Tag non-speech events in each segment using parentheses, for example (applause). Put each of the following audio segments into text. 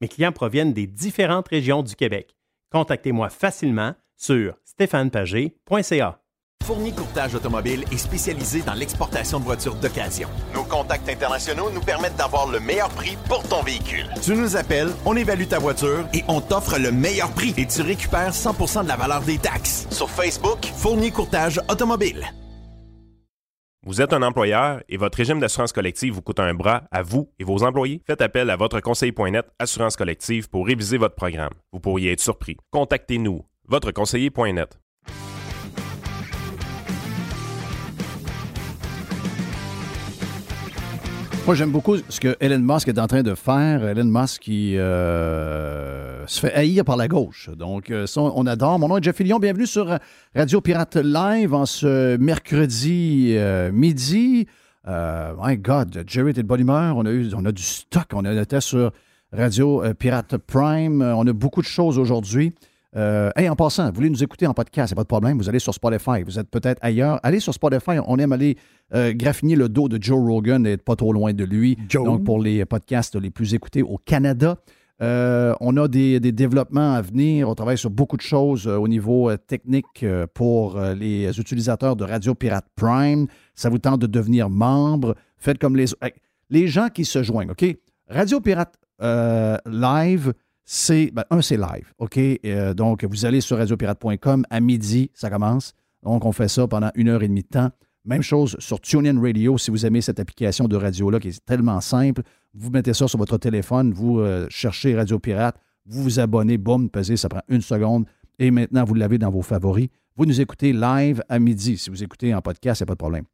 Mes clients proviennent des différentes régions du Québec. Contactez-moi facilement sur stéphanepagé.ca. Fournier Courtage Automobile est spécialisé dans l'exportation de voitures d'occasion. Nos contacts internationaux nous permettent d'avoir le meilleur prix pour ton véhicule. Tu nous appelles, on évalue ta voiture et on t'offre le meilleur prix et tu récupères 100% de la valeur des taxes. Sur Facebook, Fournier Courtage Automobile. Vous êtes un employeur et votre régime d'assurance collective vous coûte un bras à vous et vos employés? Faites appel à votre conseiller.net Assurance collective pour réviser votre programme. Vous pourriez être surpris. Contactez-nous, votre conseiller.net. Moi, j'aime beaucoup ce que Elon Musk est en train de faire. Elon Musk qui euh, se fait haïr par la gauche. Donc, euh, ça, on adore. Mon nom est Jeff Fillion. Bienvenue sur Radio Pirate Live en ce mercredi euh, midi. my God, Jerry était de bonne humeur. On a, eu, on a du stock. On était sur Radio Pirate Prime. On a beaucoup de choses aujourd'hui. Euh, en passant, vous voulez nous écouter en podcast, c'est pas de problème. Vous allez sur Spotify. Vous êtes peut-être ailleurs. Allez sur Spotify. On aime aller euh, graffiner le dos de Joe Rogan et être pas trop loin de lui. Donc, pour les podcasts les plus écoutés au Canada. Euh, on a des, développements à venir. On travaille sur beaucoup de choses euh, au niveau technique pour les utilisateurs de Radio Pirate Prime. Ça vous tente de devenir membre. Faites comme les, les gens qui se joignent. OK? Radio Pirate Live c'est, ben, un, c'est live, OK? Euh, donc, vous allez sur radiopirate.com à midi, ça commence. Donc, on fait ça pendant une heure et demie de temps. Même chose sur TuneIn Radio, si vous aimez cette application de radio-là qui est tellement simple. Vous mettez ça sur votre téléphone, vous euh, cherchez Radio Pirate, vous vous abonnez, boum, pesez, ça prend une seconde. Et maintenant, vous l'avez dans vos favoris. Vous nous écoutez live à midi. Si vous écoutez en podcast, il n'y a pas de problème.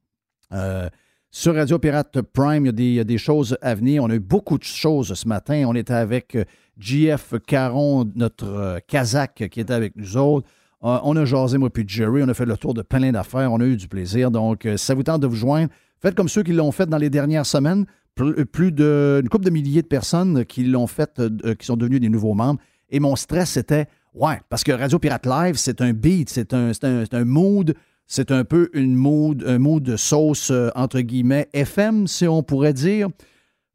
Euh, sur Radio Pirate Prime, il y, a des, choses à venir. On a eu beaucoup de choses ce matin. On était avec JF Caron, notre euh, Kazakh qui était avec nous autres. Euh, on a jasé, moi puis Jerry. On a fait le tour de plein d'affaires. On a eu du plaisir. Donc, euh, ça vous tente de vous joindre, faites comme ceux qui l'ont fait dans les dernières semaines. Plus d'une couple de milliers de personnes qui l'ont fait, qui sont devenus des nouveaux membres. Et mon stress, c'était, ouais, parce que Radio Pirate Live, c'est un beat, c'est un, un, un, mood, c'est un peu une mood, un mood de sauce, entre guillemets, FM, si on pourrait dire.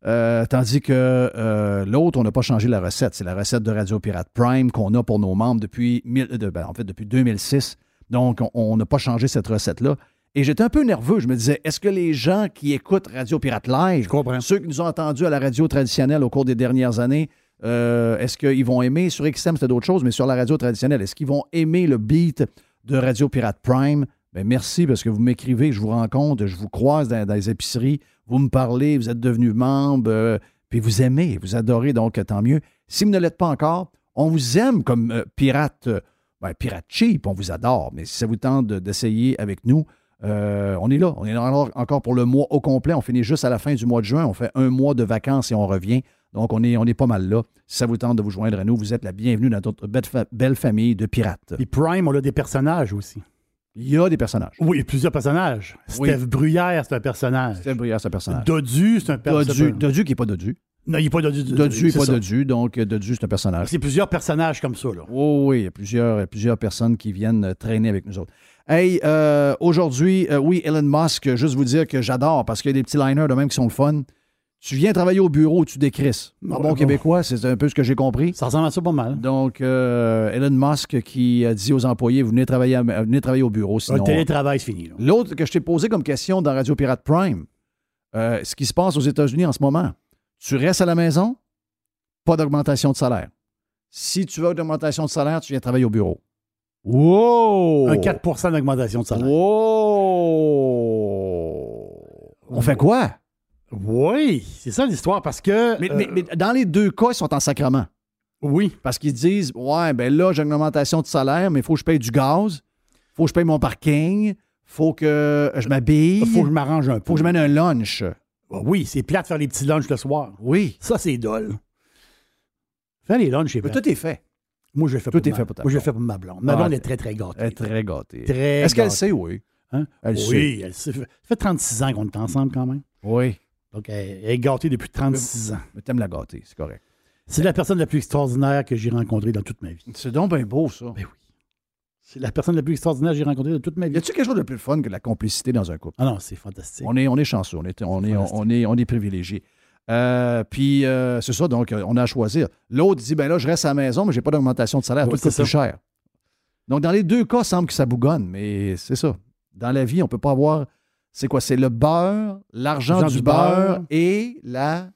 Euh, tandis que euh, l'autre, on n'a pas changé la recette. C'est la recette de Radio Pirate Prime qu'on a pour nos membres depuis, ben, en fait, depuis 2006. Donc, on n'a pas changé cette recette-là. Et j'étais un peu nerveux. Je me disais, est-ce que les gens qui écoutent Radio Pirate Live, ceux qui nous ont entendus à la radio traditionnelle au cours des dernières années, euh, est-ce qu'ils vont aimer, sur XM c'était d'autres choses, mais sur la radio traditionnelle, est-ce qu'ils vont aimer le beat de Radio Pirate Prime? Bien, merci parce que vous m'écrivez, je vous rencontre, je vous croise dans, les épiceries, vous me parlez, vous êtes devenu membre, euh, puis vous aimez, vous adorez, donc tant mieux. Si vous ne l'êtes pas encore, on vous aime comme euh, pirate, euh, ben, pirate cheap, on vous adore, mais si ça vous tente d'essayer avec nous, on est là. On est encore pour le mois au complet. On finit juste à la fin du mois de juin. On fait un mois de vacances et on revient. Donc, on est, on est pas mal là. Si ça vous tente de vous joindre à nous, vous êtes la bienvenue dans notre belle famille de pirates. Et Prime, on a des personnages aussi. Il y a des personnages. Oui, plusieurs personnages. Steve Bruyère, c'est un personnage. Steve Bruyère, c'est un personnage. Dodu, c'est un personnage. Dodu, qui n'est pas Dodu. Non, il n'est pas Dodu. Dodu n'est pas Dodu, donc Dodu, c'est un personnage. C'est plusieurs personnages comme ça, là. Oh, oui, il y a plusieurs, plusieurs personnes qui viennent traîner avec nous autres. Hey, euh, aujourd'hui, euh, oui, Elon Musk, juste vous dire que j'adore parce qu'il y a des petits liners de même qui sont le fun. Tu viens travailler au bureau, tu décrisses. En Ah, bon bon. québécois, c'est un peu ce que j'ai compris. Ça ressemble à ça pas mal. Donc, euh, Elon Musk qui a dit aux employés, vous venez travailler, à- venez travailler au bureau, sinon... Le télétravail, c'est fini. L'autre que je t'ai posé comme question dans Radio Pirate Prime, euh, ce qui se passe aux États-Unis en ce moment, tu restes à la maison, pas d'augmentation de salaire. Si tu veux une augmentation de salaire, tu viens travailler au bureau. Wow! Un 4% d'augmentation de salaire. Wow! On fait quoi? Oui, c'est ça l'histoire parce que. Mais, euh, mais- mais dans les deux cas, ils sont en sacrement. oui. Parce qu'ils disent Ouais, ben là, j'ai une augmentation de salaire, mais il faut que je paye du gaz, il faut que je paye mon parking, il faut que je m'habille, Il faut que je m'arrange un peu. faut que je mène un lunch. Ah Oui, c'est plate de faire les petits lunchs le soir. Oui. Ça, c'est dole. Faire les lunchs, c'est tout est fait. Moi, je le fais tout est ma- fait pour ta Moi, je fais pour ma blonde. Ma Ah, blonde est très, très gâtée. Elle est très gâtée. Très Est-ce qu'elle sait, oui? Hein? Elle sait. oui, elle sait. Ça fait 36 ans qu'on est ensemble quand même. Oui. Donc, elle, elle est gâtée depuis 36 ans. Mais t'aimes la gâter, c'est correct. C'est la personne la plus extraordinaire que j'ai rencontrée dans toute ma vie. C'est donc bien beau, ça. Ben oui. C'est la personne la plus extraordinaire que j'ai rencontrée dans toute ma Y vie. a-tu quelque chose de plus fun que la complicité dans un couple? Ah non, c'est fantastique. On est, on est chanceux, on est, on est, fantastique. on est, on est privilégié. Euh, puis, euh, c'est ça, donc, euh, on a à choisir. L'autre dit, ben là, je reste à la maison, mais j'ai pas d'augmentation de salaire, Ouais, tout c'est coûte plus cher. Donc, dans les deux cas, il semble que ça bougonne, mais c'est ça. Dans la vie, on peut pas avoir. C'est quoi? C'est le beurre, l'argent du, du beurre, beurre. et la.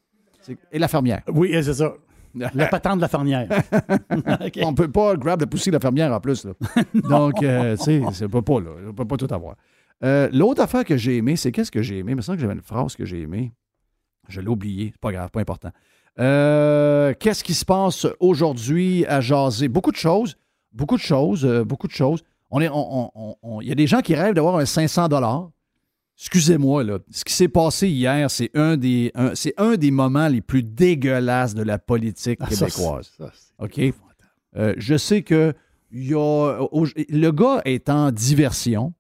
Et la fermière. Oui, c'est ça. (laughs) La patente de la fermière. (laughs) OK. On peut pas grab le poussi de la fermière en plus. Là. (laughs) Donc, euh, tu sais, c'est pas, pas là. On peut pas tout avoir. Euh, L'autre affaire que j'ai aimé, c'est qu'est-ce que j'ai aimé? Il me semble que j'avais une phrase que j'ai aimée. Je l'ai oubliée. C'est pas grave, pas important. Euh, qu'est-ce qui se passe aujourd'hui à jaser? Beaucoup de choses. Beaucoup de choses. beaucoup de choses. On est, on- on- on- Il y a des gens qui rêvent d'avoir un 500 Excusez-moi, là. Ce qui s'est passé hier, c'est un, des, un- c'est un des moments les plus dégueulasses de la politique Ah, québécoise. ça, OK? Euh, je sais que il y a, au- le gars est en diversion.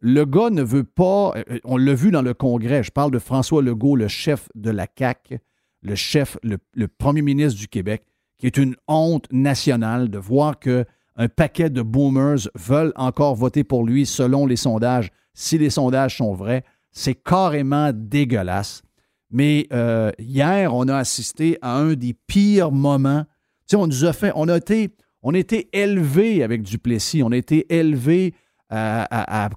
Le gars ne veut pas. euh, On l'a vu dans le Congrès. Je parle de François Legault, le chef de la CAQ, le chef, le, le premier ministre du Québec, qui est une honte nationale de voir que un paquet de boomers veulent encore voter pour lui selon les sondages. Si les sondages sont vrais, c'est carrément dégueulasse. Mais euh, hier, on a assisté à un des pires moments. Tu sais, on nous a fait, on a été, on élevés avec Duplessis, on a été élevés à,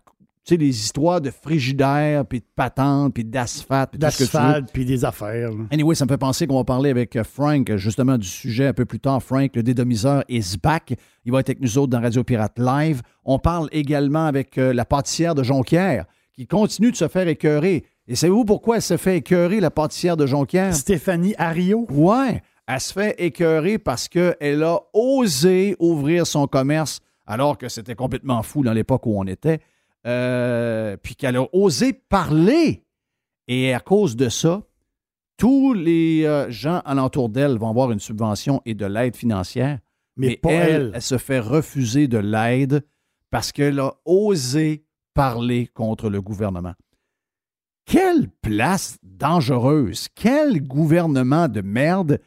tu sais, les histoires de frigidaire, puis de patente, puis d'asphalte, puis. D'asphalte puis des affaires. là. Anyway, ça me fait penser qu'on va parler avec euh, Frank, justement, du sujet un peu plus tard. Frank, le dédomiseur, is back. Il va être avec nous autres dans Radio Pirate Live. On parle également avec euh, la pâtissière de Jonquière, qui continue de se faire écœurer. Et savez-vous pourquoi elle se fait écœurer, la pâtissière de Jonquière? Stéphanie Ario. Ouais, elle se fait écœurer parce qu'elle a osé ouvrir son commerce alors que c'était complètement fou dans l'époque où on était. Euh, puis qu'elle a osé parler. Et à cause de ça, tous les euh, gens alentour d'elle vont avoir une subvention et de l'aide financière. Mais, pas elle, elle. elle se fait refuser de l'aide parce qu'elle a osé parler contre le gouvernement. Quelle place dangereuse! Quel gouvernement de merde!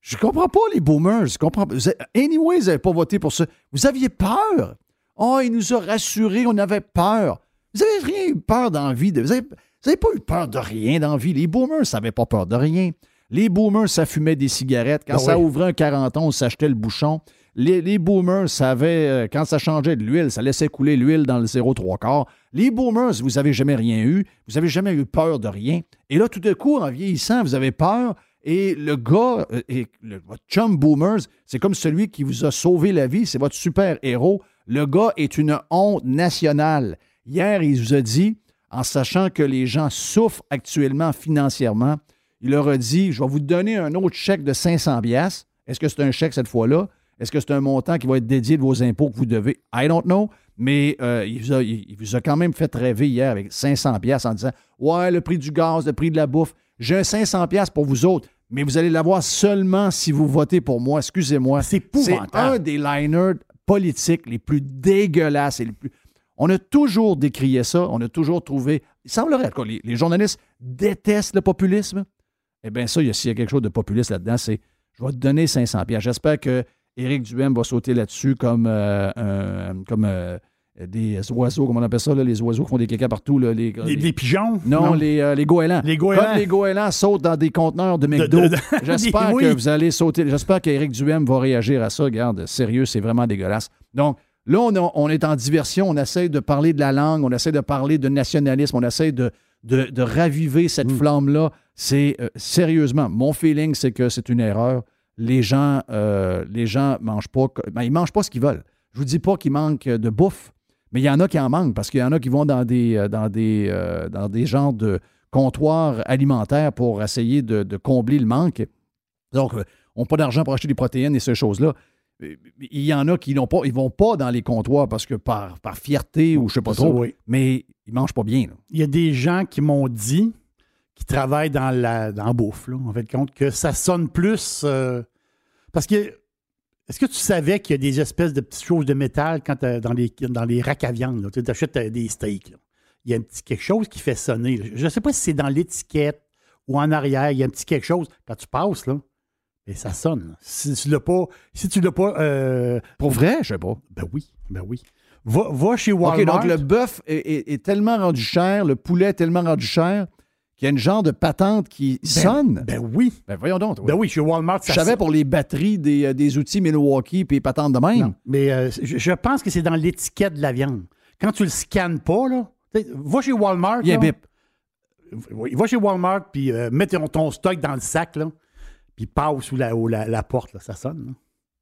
Je comprends pas les boomers. Je comprends pas. Vous avez- Anyway, vous n'avez pas voté pour ça. Vous aviez peur. Oh, il nous a rassurés, on avait peur. Vous n'avez rien eu peur dans la vie. de- Vous n'avez pas eu peur de rien dans la vie. Les boomers n'avaient pas peur de rien. Les boomers, ça fumait des cigarettes. Quand Ah ça oui. ouvrait un 40 on s'achetait le bouchon. Les, les boomers savaient, euh, quand ça changeait de l'huile, ça laissait couler l'huile dans le 0,3 quart. Les boomers, vous n'avez jamais rien eu. Vous n'avez jamais eu peur de rien. Et là, tout d'un coup, en vieillissant, vous avez peur. Et le gars, euh, et le- votre chum boomers, c'est comme celui qui vous a sauvé la vie. C'est votre super-héros. Le gars est une honte nationale. Hier, il vous a dit, en sachant que les gens souffrent actuellement financièrement, il leur a dit, je vais vous donner un autre chèque de 500 biasses. Est-ce que c'est un chèque cette fois-là? Est-ce que c'est un montant qui va être dédié de vos impôts que vous devez? I don't know. Mais euh, il, vous a, il- il vous a quand même fait rêver hier avec 500 pièces en disant Ouais, le prix du gaz, le prix de la bouffe, j'ai un 500 pièces pour vous autres, mais vous allez l'avoir seulement si vous votez pour moi. Excusez-moi. C'est C'est épouvantable. un des liners politiques les plus dégueulasses et les plus. On a toujours décrié ça, on a toujours trouvé. Il semblerait que les, les journalistes détestent le populisme. Eh bien, ça, s'il y a quelque chose de populiste là-dedans, c'est je vais te donner 500 pièces. J'espère que Éric Duhem va sauter là-dessus comme, euh, un- euh, des oiseaux, comment on appelle ça, les oiseaux qui font des caca partout. les, les, pigeons? Non, Les, les goélands. Les goélands. Comme les goélands sautent dans des conteneurs de McDo. (laughs) J'espère que vous allez sauter. J'espère qu'Éric Duhem va réagir à ça. Regarde, sérieux, c'est vraiment dégueulasse. Donc, là, on, est en diversion. On essaie de parler de la langue, on essaie de parler de nationalisme, on essaie de, de, raviver cette mm. flamme-là. C'est sérieusement, mon feeling, c'est que c'est une erreur. Les gens, euh, les gens mangent pas. Ben, ils mangent pas ce qu'ils veulent. Je vous dis pas qu'ils manquent de bouffe. Mais il y en a qui en manquent parce qu'il y en a qui vont dans des, euh, dans des, euh, dans des genres de comptoirs alimentaires pour essayer de, combler le manque. Donc, euh, on n'a pas d'argent pour acheter des protéines et ces choses-là. Il y en a qui n'ont pas, ils vont pas dans les comptoirs parce que par, par fierté ou je sais pas trop, mais ils mangent pas bien. Il y a des gens qui m'ont dit, qui travaillent dans la, dans bouffe, en fait, compte que ça sonne plus. parce que est-ce que tu savais qu'il y a des espèces de petites choses de métal quand dans les, dans les racks à viande? Tu achètes euh, des steaks. Il y a un petit quelque chose qui fait sonner. Je ne sais pas si c'est dans l'étiquette ou en arrière. Il y a un petit quelque chose. Quand tu passes, là, et ça sonne. Si tu l'as pas. Si tu l'as pas. Euh, Pour vrai, je sais pas. Ben oui. Ben oui. Va, chez Walmart. OK, donc le bœuf est, tellement rendu cher, le poulet est tellement rendu cher il y a une genre de patente qui ben, sonne. Ben oui. Ben voyons donc. Ben oui, chez Walmart, ça Je savais pour les batteries des, euh, des outils Milwaukee puis patentes de même. mais euh, je, pense que c'est dans l'étiquette de la viande. Quand tu le scannes pas, là, va chez Walmart. Il y a bip. Va chez Walmart puis euh, mets ton, stock dans le sac, là, puis passe sous la, la, porte, là, ça sonne.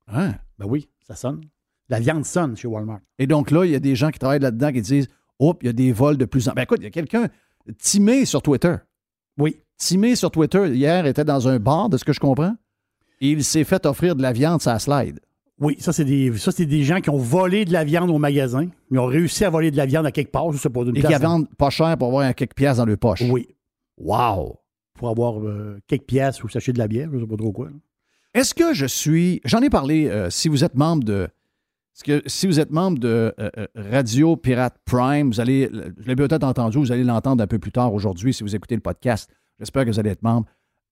Hein? Ben oui, ça sonne. La viande sonne chez Walmart. Et donc là, il y a des gens qui travaillent là-dedans qui disent Oups, il y a des vols de plus en Ben écoute, il y a quelqu'un timé sur Twitter. Oui. Timé sur Twitter hier était dans un bar, de ce que je comprends, et il s'est fait offrir de la viande sa slide. Oui, ça, c'est des, ça, c'est des gens qui ont volé de la viande au magasin. Ils ont réussi à voler de la viande à quelque part, je sais pas, d'une Et qui vendent pas cher pour avoir quelques pièces dans leur poche. Oui. Wow! Pour avoir euh, quelques pièces ou sachet de la bière, je sais pas trop quoi. Est-ce que je suis. J'en ai parlé, euh, si vous êtes membre de. Que, si vous êtes membre de euh, Radio Pirate Prime, vous allez, je l'ai peut-être entendu, vous allez l'entendre un peu plus tard aujourd'hui si vous écoutez le podcast. J'espère que vous allez être membre.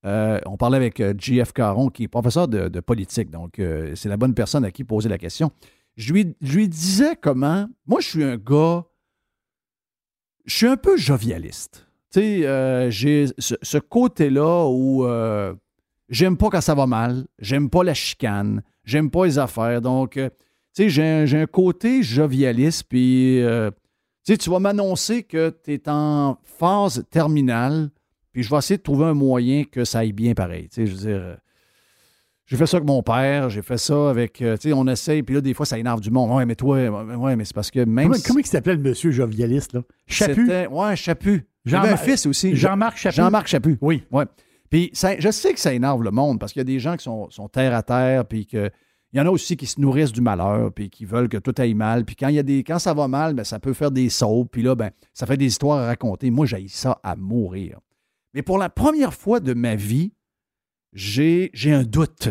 Euh, on parlait avec JF euh, Caron, qui est professeur de, politique, donc euh, c'est la bonne personne à qui poser la question. Je lui, lui disais comment. Moi, je suis un gars. Je suis un peu jovialiste. Tu sais, j'ai ce, côté-là où j'aime pas quand ça va mal, j'aime pas la chicane, j'aime pas les affaires. Donc, sais, j'ai un, côté jovialiste, puis. tu vas m'annoncer que tu es en phase terminale puis je vais essayer de trouver un moyen que ça aille bien pareil. Tu sais, je veux dire, euh, j'ai fait ça avec mon père, j'ai fait ça avec. Euh, tu sais, on essaye, puis là, des fois, ça énerve du monde. Ouais, mais toi, ouais, mais c'est parce que même. Comment, il s'appelait le monsieur jovialiste, là? Chaput. Ouais, Chaput. J'avais un fils aussi. Jean-Marc Chaput. Jean-Marc Chaput. Oui. Ouais. Puis je sais que ça énerve le monde parce qu'il y a des gens qui sont, terre à terre, puis que. Il y en a aussi qui se nourrissent du malheur, puis qui veulent que tout aille mal. Puis quand, y a des, quand ça va mal, ben, ça peut faire des sauts. Puis là, ben, ça fait des histoires à raconter. Moi, j'ai ça à mourir. Mais pour la première fois de ma vie, j'ai un doute.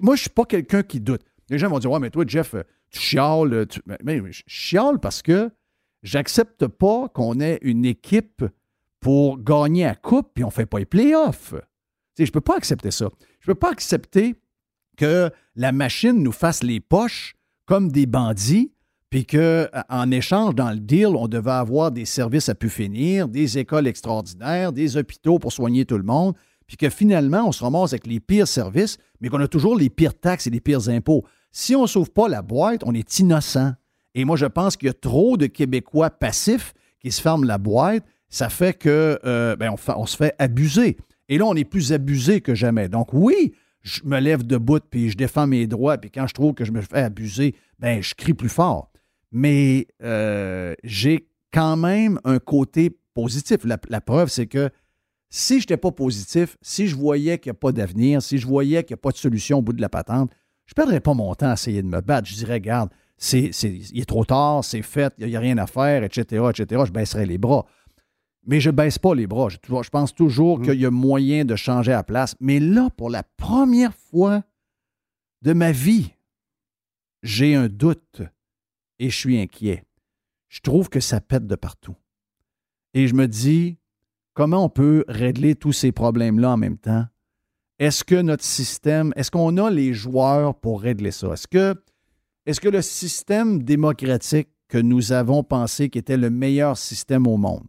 Moi, je ne suis pas quelqu'un qui doute. Les gens vont dire Ouais, mais toi, Jeff, tu chiales. Mais, je chiale parce que j'accepte pas qu'on ait une équipe pour gagner à coupe puis on ne fait pas les playoffs. je ne peux pas accepter ça. Je ne peux pas accepter que la machine nous fasse les poches comme des bandits puis qu'en échange, dans le deal, on devait avoir des services à pu finir, des écoles extraordinaires, des hôpitaux pour soigner tout le monde, puis que finalement, on se ramasse avec les pires services, mais qu'on a toujours les pires taxes et les pires impôts. Si on ne sauve pas la boîte, on est innocent. Et moi, je pense qu'il y a trop de Québécois passifs qui se ferment la boîte. Ça fait que euh, ben, on, se fait abuser. Et là, on est plus abusé que jamais. Donc oui, je me lève debout puis je défends mes droits. Puis quand je trouve que je me fais abuser, ben je crie plus fort mais euh, j'ai quand même un côté positif. La, preuve, c'est que si je n'étais pas positif, si je voyais qu'il n'y a pas d'avenir, si je voyais qu'il n'y a pas de solution au bout de la patente, je ne perdrais pas mon temps à essayer de me battre. Je dirais, regarde, il est trop tard, c'est fait, il n'y a, rien à faire, etc., etc. Je baisserais les bras. Mais je ne baisse pas les bras. Je, je pense toujours mmh. qu'il y a moyen de changer la place. Mais là, pour la première fois de ma vie, j'ai un doute et je suis inquiet. Je trouve que ça pète de partout. Et je me dis, comment on peut régler tous ces problèmes-là en même temps? Est-ce que notre système, est-ce qu'on a les joueurs pour régler ça? Est-ce que, est que le système démocratique que nous avons pensé qui était le meilleur système au monde.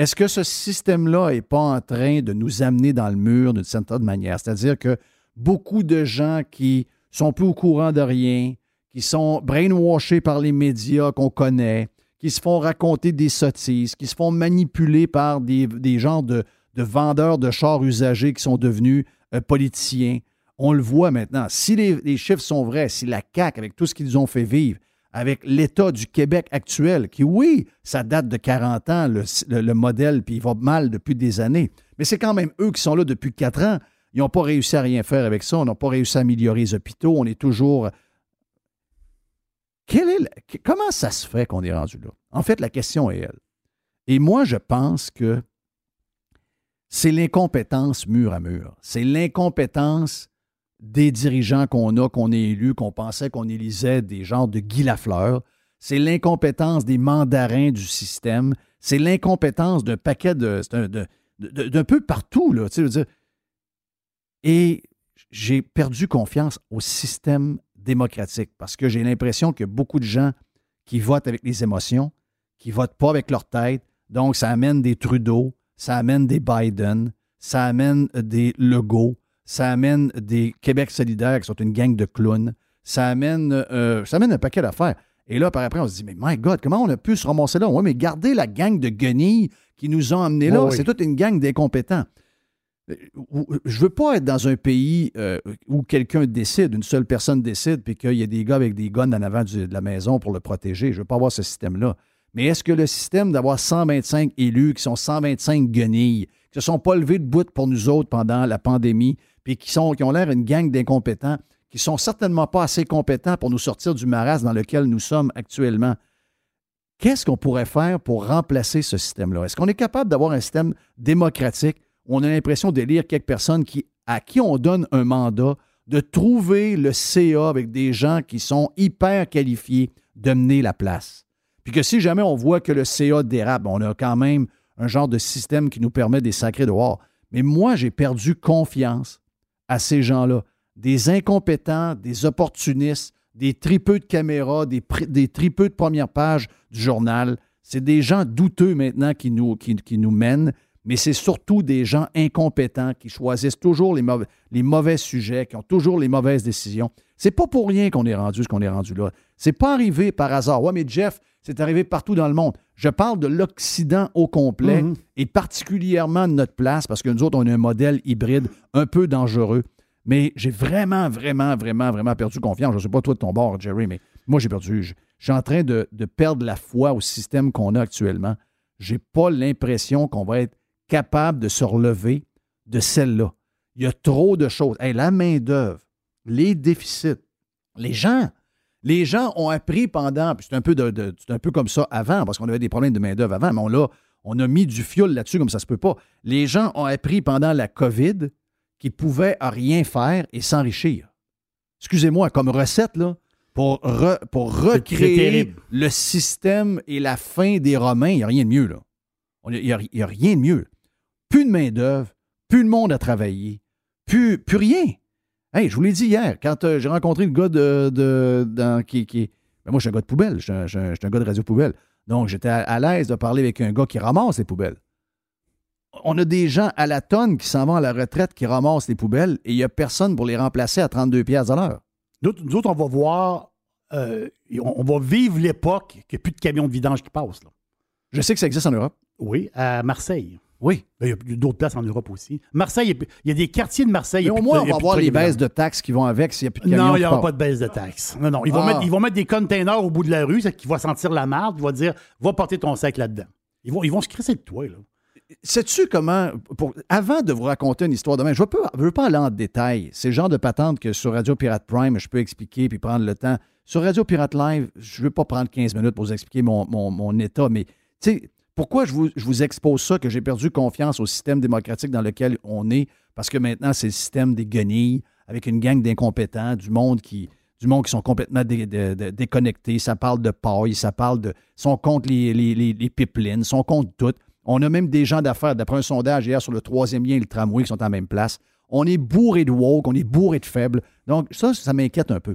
Est-ce que ce système-là n'est pas en train de nous amener dans le mur d'une certaine manière? C'est-à-dire que beaucoup de gens qui sont plus au courant de rien, qui sont brainwashés par les médias qu'on connaît, qui se font raconter des sottises, qui se font manipuler par des, des genres de, vendeurs de chars usagés qui sont devenus euh, politiciens. On le voit maintenant. Si les, chiffres sont vrais, si la CAQ, avec tout ce qu'ils ont fait vivre, avec l'État du Québec actuel, qui, oui, ça date de 40 ans, le, le modèle, puis il va mal depuis des années, mais c'est quand même eux qui sont là depuis 4 ans. Ils n'ont pas réussi à rien faire avec ça. On n'a pas réussi à améliorer les hôpitaux. On est toujours. est Comment ça se fait qu'on est rendu là? En fait, la question est elle. Et moi, je pense que c'est l'incompétence mur à mur. C'est l'incompétence des dirigeants qu'on a, qu'on est élus, qu'on pensait qu'on élisait des genres de Guy Lafleur. C'est l'incompétence des mandarins du système. C'est l'incompétence d'un paquet de. d'un peu partout, là. Tu et j'ai perdu confiance au système démocratique parce que j'ai l'impression que beaucoup de gens qui votent avec les émotions, qui votent pas avec leur tête. Donc, ça amène des Trudeau, ça amène des Biden, ça amène des Legault, ça amène des Québec solidaires qui sont une gang de clowns, ça amène, euh, ça amène un paquet d'affaires. Et là, par après, on se dit, mais my God, comment on a pu se ramasser là? Oui, mais gardez la gang de guenilles qui nous ont amenés là. C'est toute une gang d'incompétents. Je veux pas être dans un pays euh, où quelqu'un décide, une seule personne décide, puis qu'il y a des gars avec des guns en avant de la maison pour le protéger. Je veux pas avoir ce système-là. Mais est-ce que le système d'avoir 125 élus qui sont 125 guenilles, qui ne se sont pas levés de bout pour nous autres pendant la pandémie, puis qui, sont, qui ont l'air une gang d'incompétents, qui sont certainement pas assez compétents pour nous sortir du marasme dans lequel nous sommes actuellement, qu'est-ce qu'on pourrait faire pour remplacer ce système-là? Est-ce qu'on est capable d'avoir un système démocratique on a l'impression d'élire quelques personnes qui, à qui on donne un mandat de trouver le CA avec des gens qui sont hyper qualifiés de mener la place? Puis que si jamais on voit que le CA dérape, on a quand même un genre de système qui nous permet des sacrés dehors. Mais moi, j'ai perdu confiance à ces gens-là. Des incompétents, des opportunistes, des tripeux de caméras, des, des tripeux de première page du journal. C'est des gens douteux maintenant qui nous, qui, qui nous mènent mais c'est surtout des gens incompétents qui choisissent toujours les mauvais, les mauvais sujets, qui ont toujours les mauvaises décisions. C'est pas pour rien qu'on est rendu ce qu'on est rendu là. C'est pas arrivé par hasard. Ouais, mais Jeff, c'est arrivé partout dans le monde. Je parle de l'Occident au complet mhm. et particulièrement de notre place parce que nous autres, on a un modèle hybride un peu dangereux. Mais j'ai vraiment, vraiment, vraiment, vraiment perdu confiance. Je ne sais pas toi de ton bord, Jerry, mais moi, j'ai perdu. Je, suis en train de, de, perdre la foi au système qu'on a actuellement. J'ai pas l'impression qu'on va être capable de se relever de celle-là. Il y a trop de choses. la main-d'œuvre, les déficits, les gens. Les gens ont appris pendant, c'est un, peu de, un peu comme ça avant, parce qu'on avait des problèmes de main-d'œuvre avant, mais on a, on a mis du fioul là-dessus comme ça se peut pas. Les gens ont appris pendant la COVID qu'ils pouvaient rien faire et s'enrichir. Excusez-moi, comme recette, là, pour, pour recréer le système et la fin des Romains, il n'y a rien de mieux, là. Il n'y a, a, rien de mieux plus de main-d'œuvre, plus de monde à travailler, plus, plus rien. Hey, je vous l'ai dit hier, quand euh, j'ai rencontré le gars de, dans, qui, qui ben, moi, je suis un gars de poubelle, je suis un, gars de radio poubelle. Donc, j'étais à, l'aise de parler avec un gars qui ramasse les poubelles. On a des gens à la tonne qui s'en vont à la retraite qui ramassent les poubelles et il n'y a personne pour les remplacer à 32 pièces à l'heure. Nous, autres, on va voir, euh, on, va vivre l'époque qu'il n'y a plus de camions de vidange qui passent. Je sais que ça existe en Europe. Oui, à Marseille. Oui. Ben, il y a d'autres places en Europe aussi. Marseille, il y a des quartiers de Marseille. Mais au moins, on va avoir les baisses de taxes qui vont avec s'il n'y a plus de camions Non, il n'y aura pas de baisse de taxes. Non, non. Ils, vont ah. mettre, ils vont mettre des containers au bout de la rue, qui va sentir la marde, qui va dire va porter ton sac là-dedans. Ils vont, ils vont se crisser de toi, là. Sais-tu comment, pour, avant de vous raconter une histoire demain, je ne veux, pas aller en détail. C'est le genre de patente que sur Radio Pirate Prime, je peux expliquer puis prendre le temps. Sur Radio Pirate Live, je ne veux pas prendre 15 minutes pour vous expliquer mon, mon, mon état, mais tu sais, pourquoi je vous, expose ça, que j'ai perdu confiance au système démocratique dans lequel on est? Parce que maintenant, c'est le système des guenilles, avec une gang d'incompétents, du monde qui, du monde qui sont complètement déconnectés. Ça parle de paille, ça parle de. sont contre les, les, les, pipelines, sont contre tout. On a même des gens d'affaires, d'après un sondage hier sur le troisième lien et le tramway qui sont en même place. On est bourré de woke, on est bourré de faibles. Donc, ça, ça m'inquiète un peu.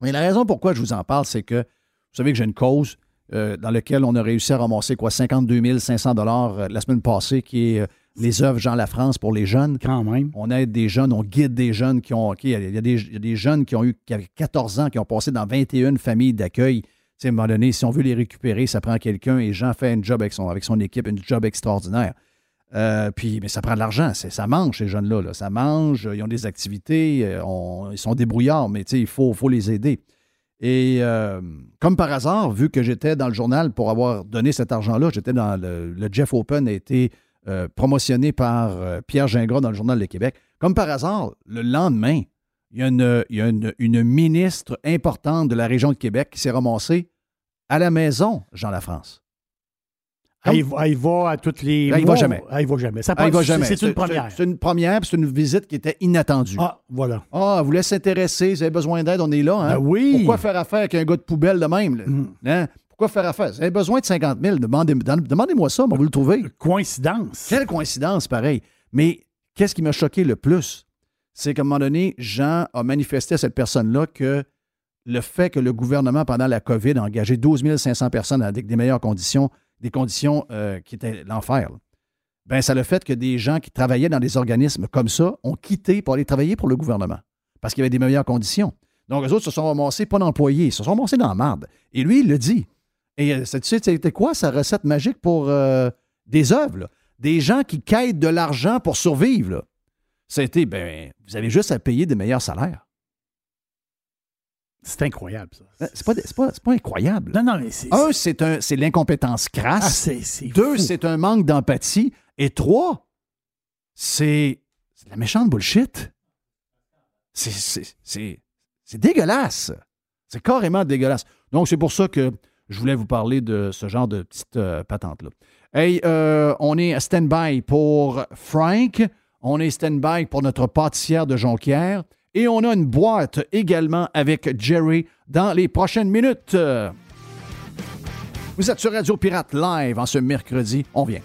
Mais la raison pourquoi je vous en parle, c'est que vous savez que j'ai une cause dans lequel on a réussi à ramasser quoi 52 500 dollars la semaine passée, qui est les œuvres Jean France pour les jeunes. Quand même. On aide des jeunes, on guide des jeunes qui ont. il, y a des, jeunes qui ont eu qui avaient 14 ans, qui ont passé dans 21 familles d'accueil. à un moment donné, si on veut les récupérer, ça prend quelqu'un et Jean fait un job avec son, avec son équipe, un job extraordinaire. Euh, puis, mais ça prend de l'argent. Ça mange, ces jeunes-là. Ça mange, ils ont des activités, euh, ils sont débrouillards, mais il faut, faut les aider. Et euh, comme par hasard, vu que j'étais dans le journal pour avoir donné cet argent-là, j'étais dans le, Jeff Open a été euh, promotionné par euh, Pierre Gingras dans le Journal de Québec. Comme par hasard, le lendemain, il y a une, ministre importante de la région de Québec qui s'est ramassée à la maison, Jean Lafrance. France. il, va à toutes les. il va jamais. il va jamais. Ça va jamais. C'est une première. C'est une première, c'est une visite qui était inattendue. Ah, voilà. Ah, vous voulez s'intéresser, vous avez besoin d'aide, on est là. Hein? Ben oui. Pourquoi faire affaire avec un gars de poubelle de même? Mm. Hein? Quoi faire affaire? Vous avez besoin de 50 000, demandez-moi ça, on va vous le trouver. Coïncidence. Quelle coïncidence, pareil. Mais qu'est-ce qui m'a choqué le plus? C'est qu'à un moment donné, Jean a manifesté à cette personne-là que le fait que le gouvernement, pendant la COVID, a engagé 12 500 personnes avec des meilleures conditions, des conditions euh, qui étaient l'enfer, ben ça le fait que des gens qui travaillaient dans des organismes comme ça ont quitté pour aller travailler pour le gouvernement parce qu'il y avait des meilleures conditions. Donc, les autres se sont ramassés pas d'employés, ils se sont ramassés dans la marde. Et lui, il le dit. Et euh, tu c'était quoi sa recette magique pour euh, des œuvres? Des gens qui quittent de l'argent pour survivre. C'était, ben, vous avez juste à payer des meilleurs salaires. C'est incroyable, ça. Euh, c'est pas, pas, pas, incroyable. Non, non, mais c'est. Un, c'est l'incompétence crasse. Ah, Deux, c'est un manque d'empathie. Et trois, c'est la méchante bullshit. C'est dégueulasse. C'est carrément dégueulasse. Donc, c'est pour ça que je voulais vous parler de ce genre de petite euh, patente-là. Hey, euh, on est stand-by pour Frank. On est stand-by pour notre pâtissière de Jonquière. Et on a une boîte également avec Jerry dans les prochaines minutes. Vous êtes sur Radio Pirate Live en ce mercredi. On vient.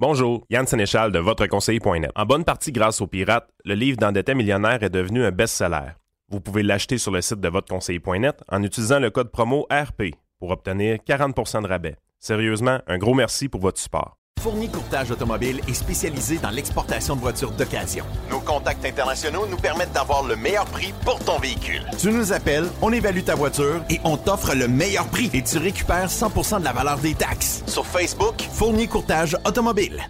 Bonjour, Yann Sénéchal de VotreConseiller.net. En bonne partie grâce aux pirates, le livre d'endetté millionnaire est devenu un best-seller. Vous pouvez l'acheter sur le site de votreconseiller.net en utilisant le code promo RP pour obtenir 40% de rabais. Sérieusement, un gros merci pour votre support. Fournier Courtage Automobile est spécialisé dans l'exportation de voitures d'occasion. Nos contacts internationaux nous permettent d'avoir le meilleur prix pour ton véhicule. Tu nous appelles, on évalue ta voiture et on t'offre le meilleur prix et tu récupères 100 de la valeur des taxes. Sur Facebook, Fournier Courtage Automobile.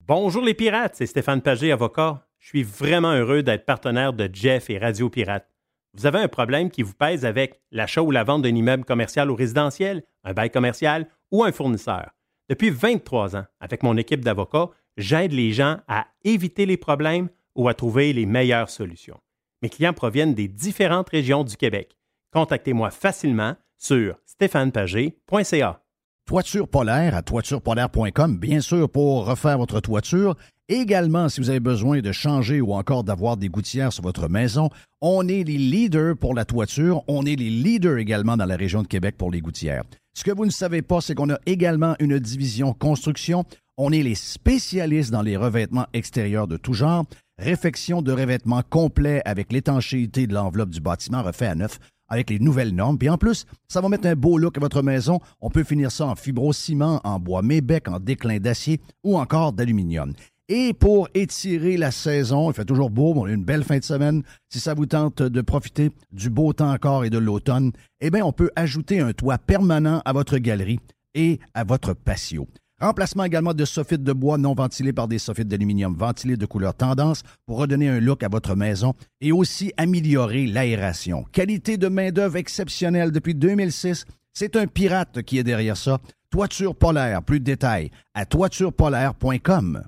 Bonjour les pirates, c'est Stéphane Pagé, avocat. Je suis vraiment heureux d'être partenaire de Jeff et Radio Pirate. Vous avez un problème qui vous pèse avec l'achat ou la vente d'un immeuble commercial ou résidentiel, un bail commercial ou un fournisseur. Depuis 23 ans, avec mon équipe d'avocats, j'aide les gens à éviter les problèmes ou à trouver les meilleures solutions. Mes clients proviennent des différentes régions du Québec. Contactez-moi facilement sur stéphanepagé.ca. Toiture polaire à toiturepolaire.com, bien sûr, pour refaire votre toiture Également, si vous avez besoin de changer ou encore d'avoir des gouttières sur votre maison, on est les leaders pour la toiture. On est les leaders également dans la région de Québec pour les gouttières. Ce que vous ne savez pas, c'est qu'on a également une division construction. On est les spécialistes dans les revêtements extérieurs de tout genre. Réfection de revêtements complet avec l'étanchéité de l'enveloppe du bâtiment refait à neuf avec les nouvelles normes. Puis en plus, ça va mettre un beau look à votre maison. On peut finir ça en fibro-ciment, en bois mébec, en déclin d'acier ou encore d'aluminium. Et pour étirer la saison, il fait toujours beau, on a une belle fin de semaine. Si ça vous tente de profiter du beau temps encore et de l'automne, eh bien, on peut ajouter un toit permanent à votre galerie et à votre patio. Remplacement également de soffites de bois non ventilés par des soffites d'aluminium ventilés de couleur tendance pour redonner un look à votre maison et aussi améliorer l'aération. Qualité de main-d'œuvre exceptionnelle depuis 2006. C'est un pirate qui est derrière ça. Toiture polaire, plus de détails à toiturepolaire.com.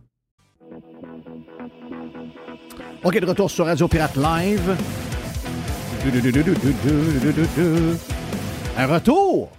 OK, de retour sur Radio Pirate Live. Un retour!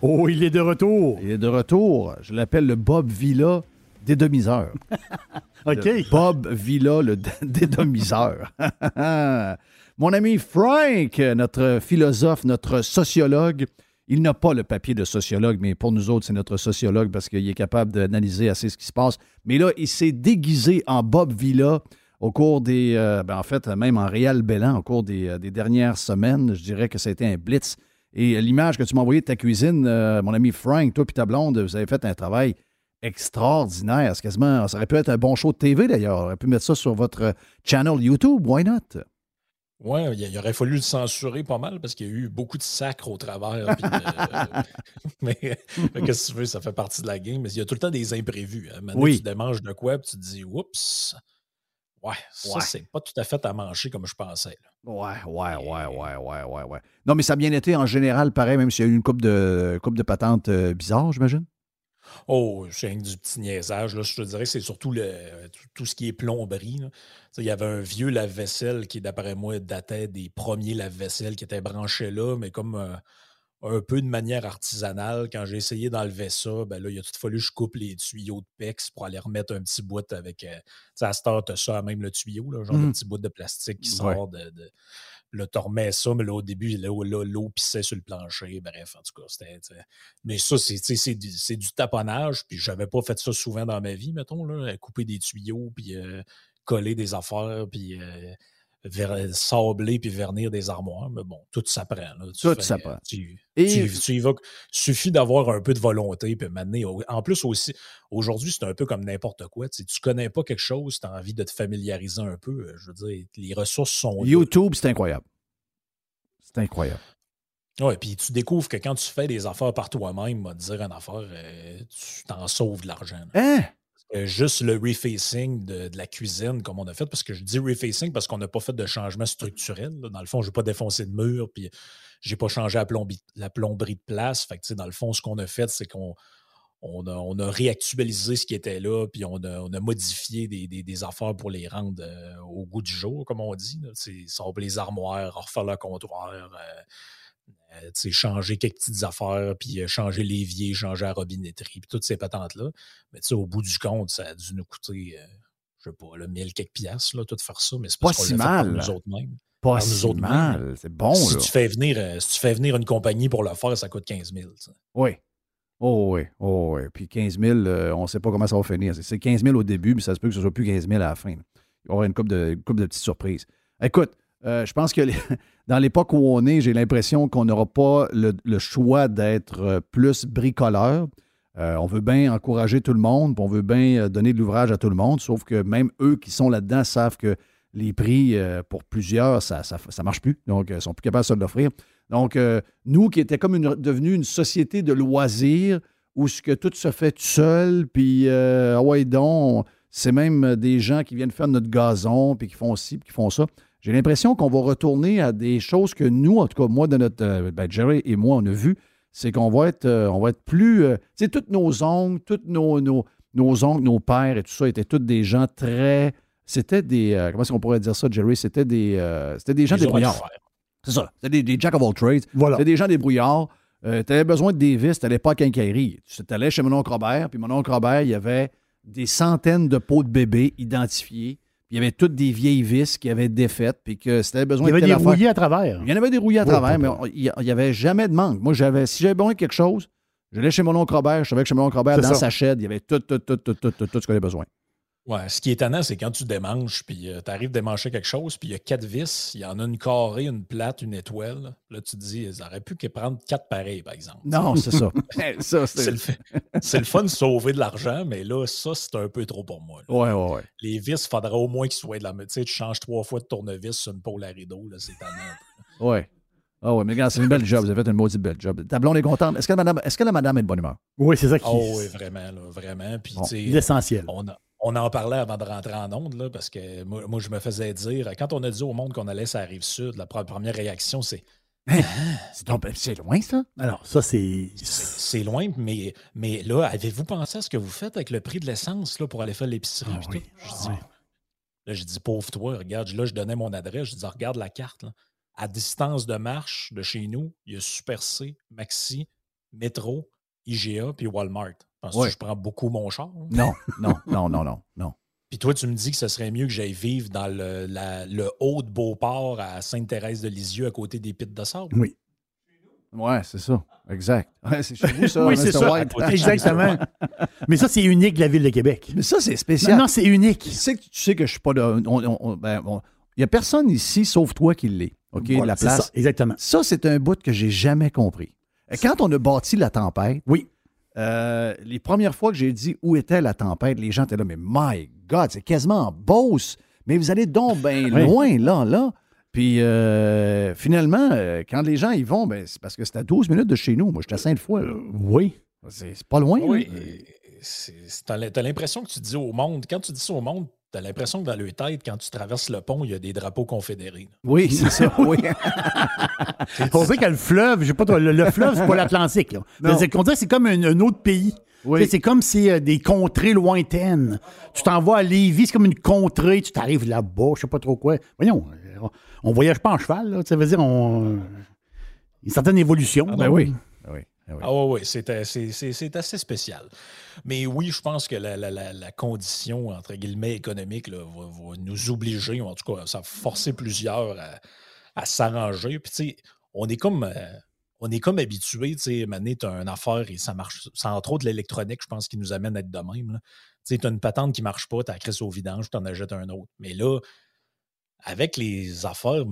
Oh, il est de retour! Il est de retour. Je l'appelle le Bob Villa dédomiseur. (laughs) OK. Bob Villa, le (laughs) dédomiseur. (laughs) Mon ami Frank, notre philosophe, notre sociologue, il n'a pas le papier de sociologue, mais pour nous autres, c'est notre sociologue parce qu'il est capable d'analyser assez ce qui se passe. Mais là, il s'est déguisé en Bob Villa au cours des. Ben, en fait, même en réel Bélan, au cours des, dernières semaines, je dirais que ça a été un blitz. Et l'image que tu m'as envoyée de ta cuisine, mon ami Frank, toi et ta blonde, vous avez fait un travail extraordinaire. C'est quasiment, ça aurait pu être un bon show de TV d'ailleurs. On aurait pu mettre ça sur votre channel YouTube. Why not? Oui, il, aurait fallu le censurer pas mal parce qu'il y a eu beaucoup de sacres au travers. Euh, (laughs) mais qu'est-ce que tu veux, ça fait partie de la game. Mais il y a tout le temps des imprévus. Hein. Maintenant, oui. tu démanges de quoi, puis tu te dis, oups, ouais, ça, c'est pas tout à fait à manger comme je pensais. Ouais, ouais, ouais, ouais, ouais, ouais, ouais. Non, mais ça a bien été en général, pareil, même s'il y a eu une coupe de, coupe de patentes euh, bizarre, j'imagine? Oh, c'est du petit niaisage. Là. Je te dirais que c'est surtout le, tout ce qui est plomberie. Il y avait un vieux lave-vaisselle qui, d'après moi, datait des premiers lave-vaisselle qui étaient branchés là, mais comme euh, un peu de manière artisanale. Quand j'ai essayé d'enlever ça, ben là, il a tout fallu que je coupe les tuyaux de PEX pour aller remettre un petit bout avec. Euh, à start, ça, même le tuyau, là, genre un mmh. petit bout de plastique qui sort de Là, tu remets ça, mais là, au début, l'eau pissait sur le plancher. Bref, en tout cas, c'était. Mais ça, c'est du, taponnage. Puis, j'avais pas fait ça souvent dans ma vie, mettons, là, couper des tuyaux, puis euh, coller des affaires, puis euh, sabler, puis vernir des armoires. Mais bon, tout s'apprend. Tout s'apprend. Tu, Et... tu, suffit d'avoir un peu de volonté, puis maintenant, en plus aussi, aujourd'hui, c'est un peu comme n'importe quoi. Tu, tu connais pas quelque chose, tu as envie de te familiariser un peu. Euh, je veux dire, les ressources sont. YouTube, c'est incroyable. C'est incroyable. Oui, puis tu découvres que quand tu fais des affaires par toi-même, va te dire une affaire, euh, tu t'en sauves de l'argent. Hein? Juste le refacing de, la cuisine, comme on a fait, parce que je dis refacing parce qu'on n'a pas fait de changement structurel. Dans le fond, je n'ai pas défoncé de mur, puis j'ai pas changé la, plomberie, de place. Fait que, dans le fond, ce qu'on a fait, c'est qu'on on a, réactualisé ce qui était là, puis on a, modifié des, affaires pour les rendre euh, au goût du jour, comme on dit. C'est les armoires, refaire le comptoir, euh, euh, changer quelques petites affaires, puis changer l'évier, changer la robinetterie, puis toutes ces patentes-là. Mais au bout du compte, ça a dû nous coûter, je sais pas, là, mille quelques piastres, là, tout faire ça, mais c'est pas si mal. nous autres mêmes. Pas si mal, c'est bon. Si, Tu fais venir, si tu fais venir une compagnie pour le faire, ça coûte 15 000. Oui. Oh oui, oh oui. Puis 15 000, euh, on ne sait pas comment ça va finir. C'est 15 000 au début, mais ça se peut que ce soit plus 15 000 à la fin. Il va y avoir une couple de, une de petites surprises. Écoute, euh, je pense que (laughs) dans l'époque où on est, j'ai l'impression qu'on n'aura pas le, choix d'être euh, plus bricoleur. on veut bien encourager tout le monde, on veut bien donner de l'ouvrage à tout le monde, sauf que même eux qui sont là-dedans savent que les prix pour plusieurs, ça ne marche plus. Donc, ils ne sont plus capables de l'offrir. Donc, euh, nous qui étions comme une, devenu une société de loisirs où ce que tout se fait tout seul, puis euh, ah ouais donc, c'est même des gens qui viennent faire notre gazon, puis qui font ci, puis qui font ça. J'ai l'impression qu'on va retourner à des choses que nous, en tout cas moi, de notre, euh, ben, Jerry et moi, on a vu, c'est qu'on va être, on va être plus, tu sais, tous nos oncles, tous nos, nos, nos, oncles, nos pères et tout ça étaient tous des gens très, c'était des, comment est-ce qu'on pourrait dire ça, Jerry, c'était des, c'était des gens débrouillards. C'est ça. C'était des, jack of all trades. Voilà. C'était des gens débrouillards. Euh, tu avais besoin de des vis, tu n'allais pas à quincaillerie. Tu allais chez mon oncle Robert, puis mon oncle Robert, il y avait des centaines de pots de bébés identifiés. Il y avait toutes des vieilles vis qui avaient défaites, puis que c'était besoin de. Il y avait des rouillés à travers. Il y en avait des rouillés à travers, mais il n'y avait jamais de manque. Moi, j'avais, si j'avais besoin de quelque chose, j'allais chez mon oncle Robert, je savais que chez mon oncle Robert, dans sa chaîne, il y avait tout, tout, tout, tout, tout, tout, tout ce qu'on avait besoin. Ouais, ce qui est étonnant, c'est quand tu démanches, puis euh, tu arrives à démancher quelque chose, puis il y a quatre vis, il y en a une carrée, une plate, une étoile. Là, tu te dis, ils auraient pu prendre quatre pareils, par exemple. Non, c'est ça. (laughs) (laughs) c'est le, fun de sauver de l'argent, mais là, ça, c'est un peu trop pour moi. Ouais, ouais, ouais. Les vis, il faudrait au moins qu'ils soient de la Tu sais, tu changes trois fois de tournevis sur une pôle à rideau, là, c'est étonnant. Ouais. Ah oui, mais regarde, c'est une belle job. Vous avez fait une maudite belle job. Ta blonde est contente. Est-ce que, madame, est-ce que la madame est de bonne humeur? Oui, c'est ça qui Oh oui, vraiment, là, vraiment. Puis, L'essentiel. On a, on en parlait avant de rentrer en onde, là, parce que moi, je me faisais dire, quand on a dit au monde qu'on allait sur la rive sud, la première réaction, c'est hein? C'est loin, ça? Alors, ça, c'est. C'est loin, mais, mais là, avez-vous pensé à ce que vous faites avec le prix de l'essence pour aller faire l'épicerie? Ah, oui. je dis, Là, je dis, pauvre toi, regarde, là, je donnais mon adresse, je dis, regarde la carte. À distance de marche de chez nous, il y a Super C, Maxi, Métro, IGA puis Walmart. Penses que je prends beaucoup mon char? Non, (laughs) non, non, non, non, non. Puis toi, tu me dis que ce serait mieux que j'aille vivre dans le, le haut de Beauport à Sainte-Thérèse de Lisieux à côté des pits de sable? Oui. Ouais, c'est ça. Exact. c'est chez vous, ça. oui, c'est ça. (laughs) Exactement. Mais ça, c'est unique de la ville de Québec. Mais ça, c'est spécial. Non, c'est unique. Tu sais, que, tu sais que je suis pas de. Ben, il n'y a personne ici, sauf toi, qui l'est. OK, la place. Ça, exactement. Ça, c'est un bout que j'ai jamais compris. Quand on a bâti la tempête, oui. Euh, les premières fois que j'ai dit où était la tempête, les gens étaient là, mais my God, c'est quasiment en Beauce. Mais vous allez donc bien (laughs) loin, là, là. Puis euh, finalement, euh, quand les gens y vont, ben, c'est parce que c'est à 12 minutes de chez nous. Moi, j'étais à Sainte-Foy. oui. C'est pas loin. Oui. T'as l'impression que tu dis au monde, quand tu dis ça au monde, T'as l'impression que dans le tête, quand tu traverses le pont, il y a des drapeaux confédérés. Oui, c'est ça, (laughs) oui. On sait que le fleuve, je sais pas le, fleuve, c'est pas l'Atlantique. C'est c'est comme un, autre pays. C'est comme si euh, des contrées lointaines. Tu t'en vas à Lévis, c'est comme une contrée, tu t'arrives là-bas, je sais pas trop quoi. Voyons, euh, on voyage pas en cheval, ça veut dire on, une certaine évolution. Ah ben oui. oui. Ah oui, oui, c'est assez spécial. Mais oui, je pense que la, condition, entre guillemets, économique va, nous obliger, en tout cas, ça va forcer plusieurs à, s'arranger. Puis, tu sais, on est comme. Euh, on est comme habitué, tu sais, Mané, tu as une affaire et ça marche. C'est entre autres l'électronique, je pense, qui nous amène à être de même. Tu sais, tu as une patente qui ne marche pas, tu as la crise au vidange, tu en achètes un autre. Mais là, avec les affaires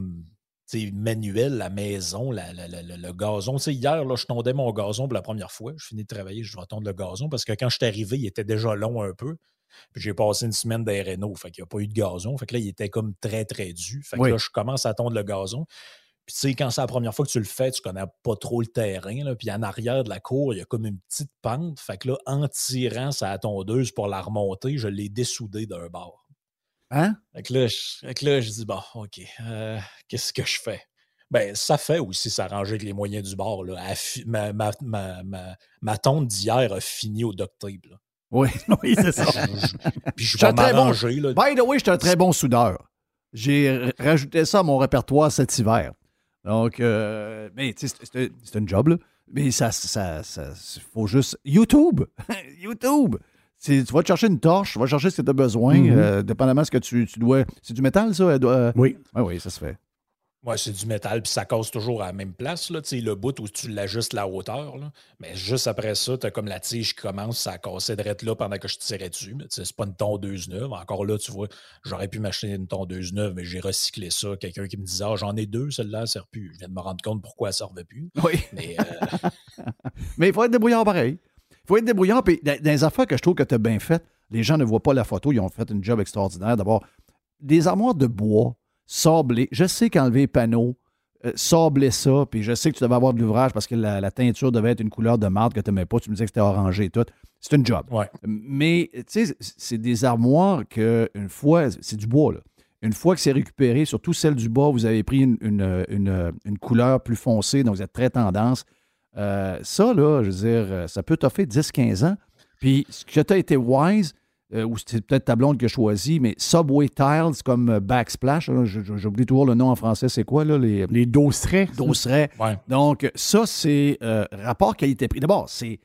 manuel, la maison, le gazon. hier, là, je tondais mon gazon pour la première fois. Je finis de travailler, je vais tondre le gazon parce que quand je suis arrivé, il était déjà long un peu. Puis j'ai passé une semaine d'RNO, fait qu'il n'y a pas eu de gazon. Fait que là, il était comme très, très dû. Fait que là, je commence à tondre le gazon. Puis tu sais, quand c'est la première fois que tu le fais, tu connais pas trop le terrain. Là. Puis en arrière de la cour, il y a comme une petite pente. Fait que là, en tirant sa tondeuse pour la remonter, je l'ai dessoudé d'un bord. Hein? Fait que là, je, dis, bon, OK, euh, qu'est-ce que je fais? Ben, ça fait aussi s'arranger avec les moyens du bord. Là. Ma, ma, ma, ma, tonte d'hier a fini au duct tape. Oui, (laughs) oui, c'est ça. Puis je vais m'arranger. Bon, by the way, j'étais un très bon soudeur. J'ai rajouté ça à mon répertoire cet hiver. Donc, euh, mais tu sais, c'est un job, là. Mais ça, ça, ça, faut juste. YouTube! (laughs) YouTube! Tu vas te chercher une torche, tu vas chercher ce que tu as besoin, mm-hmm. euh, dépendamment de ce que tu, dois. C'est du métal, ça? Euh, oui. oui, ça se fait. Oui, c'est du métal, puis ça casse toujours à la même place, là, le bout où tu l'ajustes la hauteur. Là. Mais juste après ça, tu as comme la tige qui commence, ça cassait direct là pendant que je tirais dessus. Mais c'est pas une tondeuse neuve. Encore là, tu vois, j'aurais pu m'acheter une tondeuse neuve, mais j'ai recyclé ça. Quelqu'un qui me disait Ah, j'en ai deux, celle-là, elle ne sert plus. Je viens de me rendre compte pourquoi elle ne servait plus. Oui. Mais, euh, (laughs) mais il faut être débrouillard pareil faut être débrouillant. Puis dans, les affaires que je trouve que tu as bien faites, les gens ne voient pas la photo, ils ont fait un job extraordinaire. D'abord, des armoires de bois, sablées. Je sais qu'enlever les panneaux, euh, sabler ça, puis je sais que tu devais avoir de l'ouvrage parce que la, teinture devait être une couleur de marde que tu n'aimais pas. Tu me disais que c'était orangé et tout. C'est une job. Mais, tu sais, c'est des armoires que, une fois, c'est du bois, là. Une fois que c'est récupéré, surtout celle du bas, vous avez pris une, une, une couleur plus foncée, donc vous êtes très tendance. Euh, ça, là, je veux dire, euh, ça peut t'offrir 10-15 ans. Puis, ce que tu as été wise, euh, ou c'est peut-être ta blonde qui a choisi, mais Subway Tiles comme Backsplash, j'oublie toujours le nom en français, c'est quoi, là? Les, les dosseraient. Donc, ça, c'est rapport qualité-prix. D'abord, c'est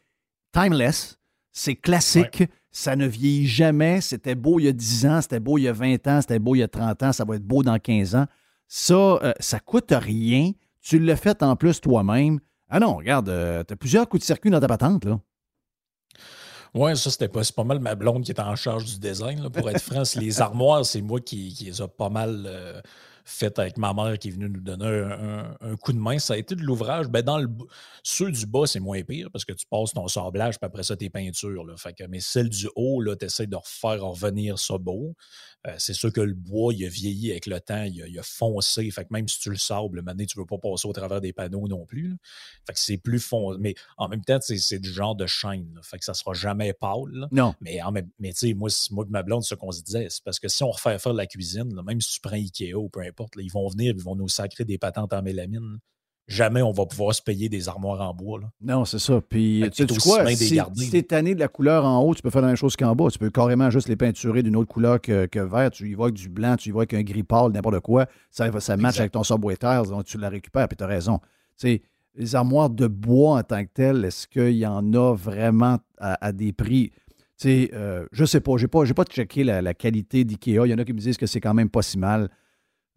timeless, c'est classique, ça ne vieillit jamais. C'était beau il y a 10 ans, c'était beau il y a 20 ans, c'était beau il y a 30 ans, ça va être beau dans 15 ans. Ça, ça coûte rien. Tu le fais en plus toi-même. Ah non, regarde, euh, tu as plusieurs coups de circuit dans ta patente, là. Oui, ça, c'était pas, mal ma blonde qui était en charge du design. Pour être franc, les armoires, c'est moi qui, les a pas mal euh, faites avec ma mère qui est venue nous donner un, coup de main. Ça a été de l'ouvrage. Ben, dans le, ceux du bas, c'est moins pire parce que tu passes ton sablage, puis après ça, tes peintures. Là. Fait que, mais celle du haut, tu essaies de refaire revenir ça beau. Euh, c'est sûr que le bois, il a vieilli avec le temps, il a, foncé. Fait que même si tu le sables, maintenant, tu ne veux pas passer au travers des panneaux non plus. Fait que c'est plus foncé. Mais en même temps, c'est du genre de chaîne. Fait que ça ne sera jamais pâle. Non. Mais, mais tu sais, moi, moi ma blonde, ce qu'on se disait, c'est parce que si on refait faire de la cuisine, même si tu prends Ikea ou peu importe, ils vont venir, ils vont nous sacrer des patentes en mélamine jamais on va pouvoir se payer des armoires en bois. Non, c'est ça. Puis, tu sais quoi, si, tu es tanné de la couleur en haut, tu peux faire la même chose qu'en bas. Tu peux carrément juste les peinturer d'une autre couleur que, vert. Tu y vois avec du blanc, tu y vois avec un gris pâle, n'importe quoi. Ça, ça match avec ton Subway Tiles, donc tu la récupères, puis tu as raison. Tu sais, les armoires de bois en tant que telles, est-ce qu'il y en a vraiment à, des prix? Tu sais, euh, je sais pas, j'ai pas, pas checké la, la qualité d'IKEA. Il y en a qui me disent que c'est quand même pas si mal.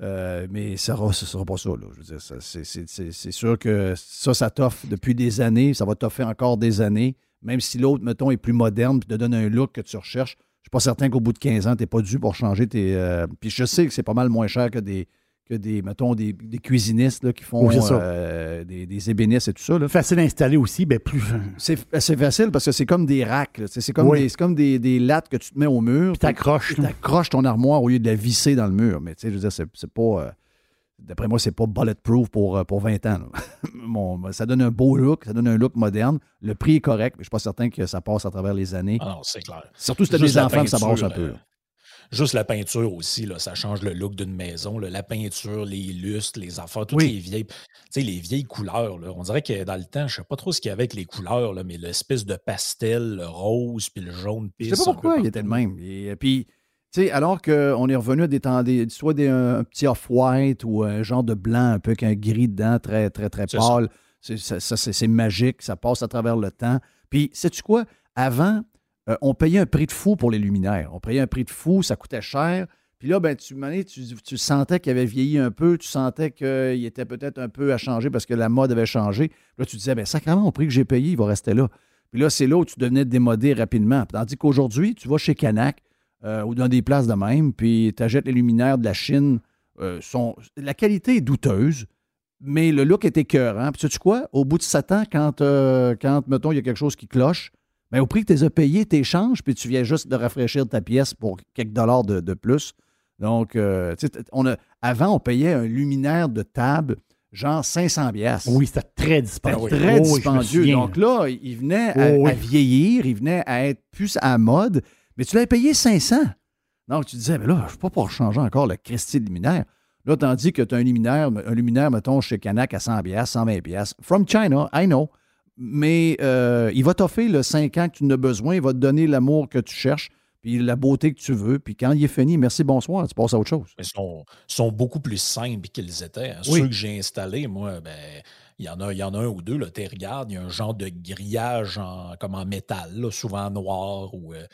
Euh, mais ça ne sera pas ça. Là. Je veux dire, c'est sûr que ça, ça t'offre depuis des années. Ça va t'offrir encore des années. Même si l'autre, mettons, est plus moderne puis te donne un look que tu recherches. Je ne suis pas certain qu'au bout de 15 ans, tu n'es pas dû pour changer tes. Euh, puis je sais que c'est pas mal moins cher que des, que des, mettons, des, cuisinistes là, qui font euh, des, ébénistes et tout ça. Là. Facile à installer aussi, ben plus. C'est facile parce que c'est comme des racks. C'est comme, des, comme des, lattes que tu te mets au mur. Puis t'accroches. Tu accroches ton armoire au lieu de la visser dans le mur. Mais tu sais, je veux dire, c'est pas. Euh, d'après moi, c'est pas bulletproof pour, euh, pour 20 ans. Ben, (laughs) ça donne un beau look, ça donne un look moderne. Le prix est correct, mais je suis pas certain que ça passe à travers les années. Ah non, c'est clair. Surtout si tu as des enfants, ça brosse un peu. Juste la peinture aussi, là, ça change le look d'une maison. La peinture, les lustres, les affaires, toutes les vieilles, les vieilles couleurs. on dirait que dans le temps, je ne sais pas trop ce qu'il y avait avec les couleurs, là, mais l'espèce de pastel, le rose, puis le jaune Je ne sais pas pourquoi il était le même. Et, puis, alors qu'on est revenu à des temps, soit des, un, petit off-white ou un genre de blanc un peu qu'un gris dedans, très, très, très pâle. Ça, c'est magique, ça passe à travers le temps. Puis, sais-tu quoi? Avant, euh, on payait un prix de fou pour les luminaires. On payait un prix de fou, ça coûtait cher. Puis là, ben, tu, tu, tu sentais qu'il avait vieilli un peu, tu sentais qu'il était peut-être un peu à changer parce que la mode avait changé. Là, tu disais, ben, sacrément, au prix que j'ai payé, il va rester là. Puis là, c'est là où tu devenais démodé rapidement. Tandis qu'aujourd'hui, tu vas chez Canac euh, ou dans des places de même, puis tu achètes les luminaires de la Chine. Euh. La qualité est douteuse, mais le look est écœurant. Puis sais-tu quoi? Au bout de sept ans, quand, quand mettons, il y a quelque chose qui cloche, mais au prix que tu les as payés, tu échanges, puis tu viens juste de rafraîchir ta pièce pour quelques dollars de, plus. Donc, euh, on a, avant, on payait un luminaire de table genre 500 biasses. Oui, c'était très dispendieux. Très oh, dispendieux. Donc là, il venait oh, à, vieillir, il venait à être plus à mode, mais tu l'avais payé 500. Donc, tu disais, mais là, je ne suis pas pour changer encore le cristal luminaire. Là, tandis que tu as un luminaire, un luminaire, mettons, chez Canac à 100 biasses, 120 biasses. From China, I know mais euh, il va t'offrir le 5 ans que tu en as besoin, il va te donner l'amour que tu cherches, puis la beauté que tu veux, puis quand il est fini, merci, bonsoir, tu passes à autre chose. Ils sont, beaucoup plus simples qu'ils étaient. Hein. Ceux que j'ai installés, moi, ben, il y, en a, il y en a un ou deux, tu regardes, il y a un genre de grillage en, comme en métal, souvent noir ou, euh,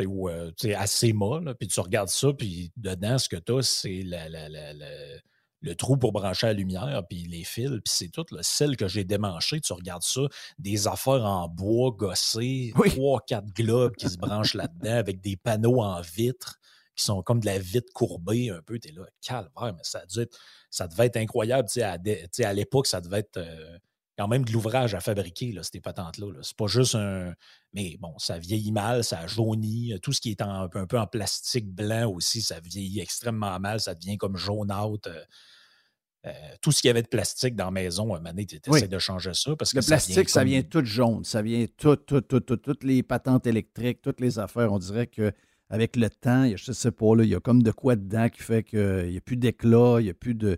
euh, assez mât, puis tu regardes ça, puis dedans, ce que tu as, c'est la le trou pour brancher la lumière, puis les fils, puis c'est tout. le Celle que j'ai démanché, tu regardes ça, des affaires en bois gossé, trois, quatre globes qui se branchent là-dedans avec des panneaux en vitre qui sont comme de la vitre courbée un peu. Tu es là, calvaire, mais ça, ça devait être incroyable. Tu sais, à, l'époque, ça devait être euh, quand même de l'ouvrage à fabriquer, là, ces patentes-là. c'est pas juste un. Mais bon, ça vieillit mal, ça jaunit. Tout ce qui est un peu en plastique blanc aussi, ça vieillit extrêmement mal, ça devient comme jaunâtre. Euh, euh, tout ce qu'il y avait de plastique dans la maison, à un tu essaies de changer ça. Parce que le plastique, ça vient tout jaune. Ça vient tout, tout, tout, tout, toutes les patentes électriques, toutes les affaires. On dirait qu'avec le temps, je ne sais pas, là, il y a comme de quoi dedans qui fait qu'il n'y a plus d'éclat, il n'y a plus de.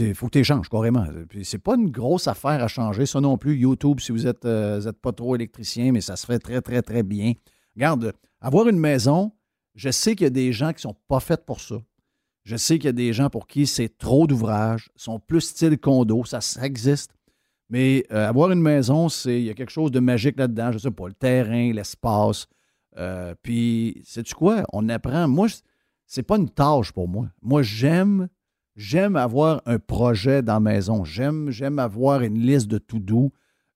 Il faut que tu échanges carrément. Puis c'est pas une grosse affaire à changer, ça non plus. YouTube, si vous n'êtes euh, pas trop électricien, mais ça se fait très, très, très bien. Regarde, avoir une maison, je sais qu'il y a des gens qui ne sont pas faits pour ça. Je sais qu'il y a des gens pour qui c'est trop d'ouvrages, sont plus style condo, ça, existe. Mais euh, avoir une maison, c'est il y a quelque chose de magique là-dedans. Je ne sais pas, le terrain, l'espace. Euh, puis, sais-tu quoi? On apprend. Moi, c'est pas une tâche pour moi. Moi, j'aime, j'aime avoir un projet dans la maison. J'aime, j'aime avoir une liste de tout doux.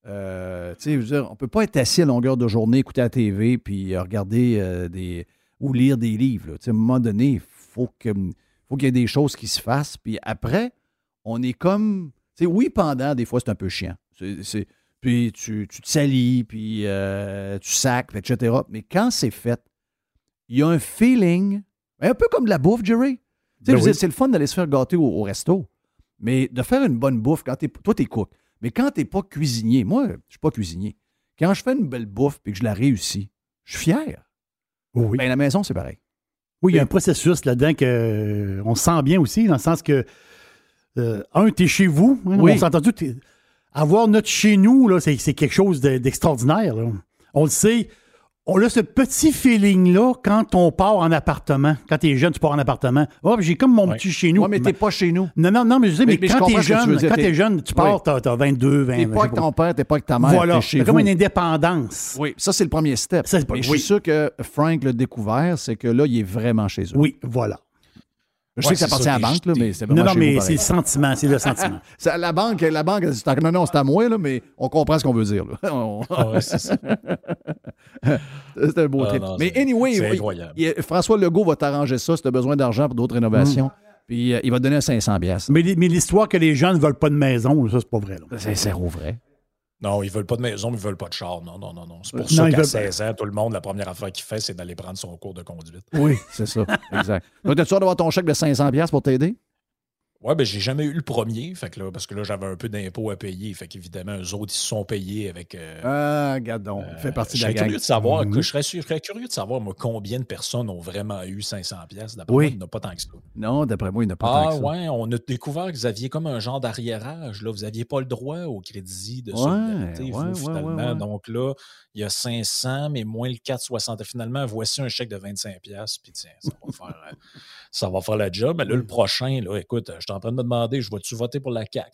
Euh, on ne peut pas être assis à longueur de journée, écouter la TV, puis regarder des ou lire des livres. À un moment donné, il faut que faut qu'il y ait des choses qui se fassent. Puis après, on est comme. Tu sais, oui, pendant, des fois, c'est un peu chiant. puis tu, te salis, puis euh, tu sacs, etc. Mais quand c'est fait, il y a un feeling, un peu comme de la bouffe, Jerry. Ben c'est le fun d'aller se faire gâter au, resto. Mais de faire une bonne bouffe, quand es, toi, t'es cook. Mais quand t'es pas cuisinier, moi, je suis pas cuisinier. Quand je fais une belle bouffe et que je la réussis, je suis fier. Oui. Ben, la maison, c'est pareil. Oui, il y a un processus là-dedans qu'on euh, sent bien aussi, dans le sens que, euh, un, tu es chez vous. Hein, on s'est entendu. Avoir notre chez nous, là, c'est, quelque chose d'extraordinaire. on le sait, on a ce petit feeling-là quand on part en appartement. Quand tu es jeune, tu pars en appartement. Oh, j'ai comme mon petit chez nous. Oui, mais t'es pas chez nous. Non, non, non, mais je sais, mais, quand t'es jeune, quand t'es jeune, tu pars, t'as, as 22, 20 T'es pas avec ton père, t'es pas avec ta mère. Voilà. C'est comme une indépendance. Oui, ça, c'est le premier step. mais je suis sûr que Frank l'a découvert, c'est que là, il est vraiment chez eux. Oui, voilà. Je sais que ça appartient à la banque, là, mais c'est Non, non, mais c'est le sentiment, c'est le sentiment. (laughs) la banque, la banque, non, non, c'est à moi, là, mais on comprend ce qu'on veut dire. (laughs) Ah (laughs) c'est un beau ah, mais anyway, François Legault va t'arranger ça si tu as besoin d'argent pour d'autres rénovations. Mm. Puis euh, il va te donner 500 pièces. Mais, mais l'histoire que les gens ne veulent pas de maison, ça, c'est pas vrai. C'est zéro vrai. Non, ils veulent pas de maison, mais ils veulent pas de char. Non, non, non, non. C'est pour ça qu'à 16 ans, tout le monde, la première affaire qu'il fait, c'est d'aller prendre son cours de conduite. Oui, c'est ça. exact. (laughs) Donc, es-tu sûr d'avoir ton chèque de 500$ pour t'aider? Ouais, ben j'ai jamais eu le premier, fait que là, parce que là, j'avais un peu d'impôts à payer. Fait qu'évidemment, eux autres, ils se sont payés avec. Euh, ah, regarde donc, fait partie de la gang. Curieux de savoir, mhm. je, serais, je, serais, curieux de savoir, moi, combien de personnes ont vraiment eu 500 pièces. D'après moi, il n'y en a pas tant que ça. Non, d'après moi, il n'y en a pas ah, tant que ça. Ah, ouais, on a découvert que vous aviez comme un genre d'arriérage. Là, vous n'aviez pas le droit au crédit de solidarité, ouais, vous, finalement. Donc là, il y a 500, mais moins le 4,60. Finalement, voici un chèque de 25 pièces. Puis tiens, ça va faire, euh, ça va faire la job. Mais là, le prochain, là, écoute, je suis en train de me demander, je vas-tu voter pour la CAQ?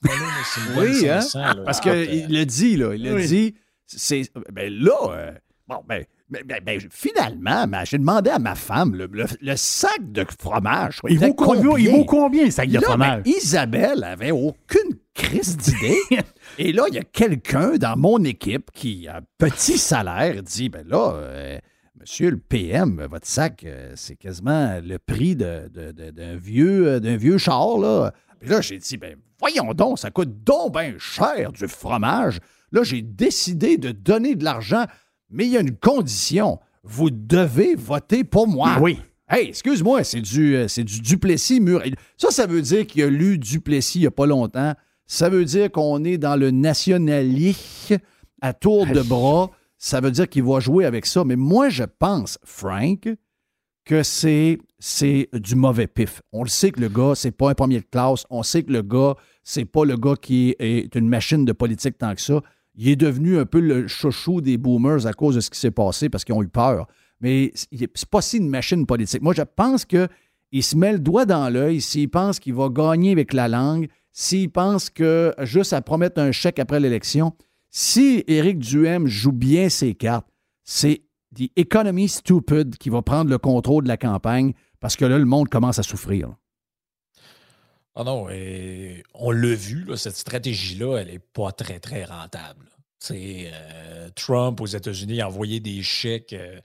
oui, hein? parce qu'il euh, l'a dit, là. Il l'a dit. C'est, ben là, euh, bon, ben, ben, ben, ben finalement, j'ai demandé à ma femme le, sac de fromage. Il vaut, combien, il vaut combien, le sac de fromage? Isabelle avait aucune crise d'idée. (laughs) Et là, il y a quelqu'un dans mon équipe qui a un petit salaire dit ben là, euh, monsieur le PM, votre sac, c'est quasiment le prix d'un vieux, d'un vieux char. Là. Puis là, j'ai dit, ben voyons donc, ça coûte donc bien cher du fromage. Là, j'ai décidé de donner de l'argent, mais il y a une condition. Vous devez voter pour moi. Oui. Hey, excuse-moi, c'est du, euh, c'est du Duplessis mur. Ça, ça veut dire qu'il a lu Duplessis il n'y a pas longtemps. Ça veut dire qu'on est dans le nationalisme à tour de bras. Ça veut dire qu'il va jouer avec ça. Mais moi, je pense, Frank, que c'est, c'est du mauvais pif. On le sait que le gars, c'est pas un premier de classe. On sait que le gars, c'est pas le gars qui est une machine de politique tant que ça. Il est devenu un peu le chouchou des boomers à cause de ce qui s'est passé parce qu'ils ont eu peur. Mais c'est pas si une machine politique. Moi, je pense qu'il se met le doigt dans l'œil s'il pense qu'il va gagner avec la langue, s'il pense que juste à promettre un chèque après l'élection, si Éric Duhem joue bien ses cartes, c'est The Economy Stupid qui va prendre le contrôle de la campagne parce que là, le monde commence à souffrir. Ah non, on l'a vu, cette stratégie-là, elle n'est pas très, très rentable. Euh, Trump aux États-Unis a envoyé des chèques euh,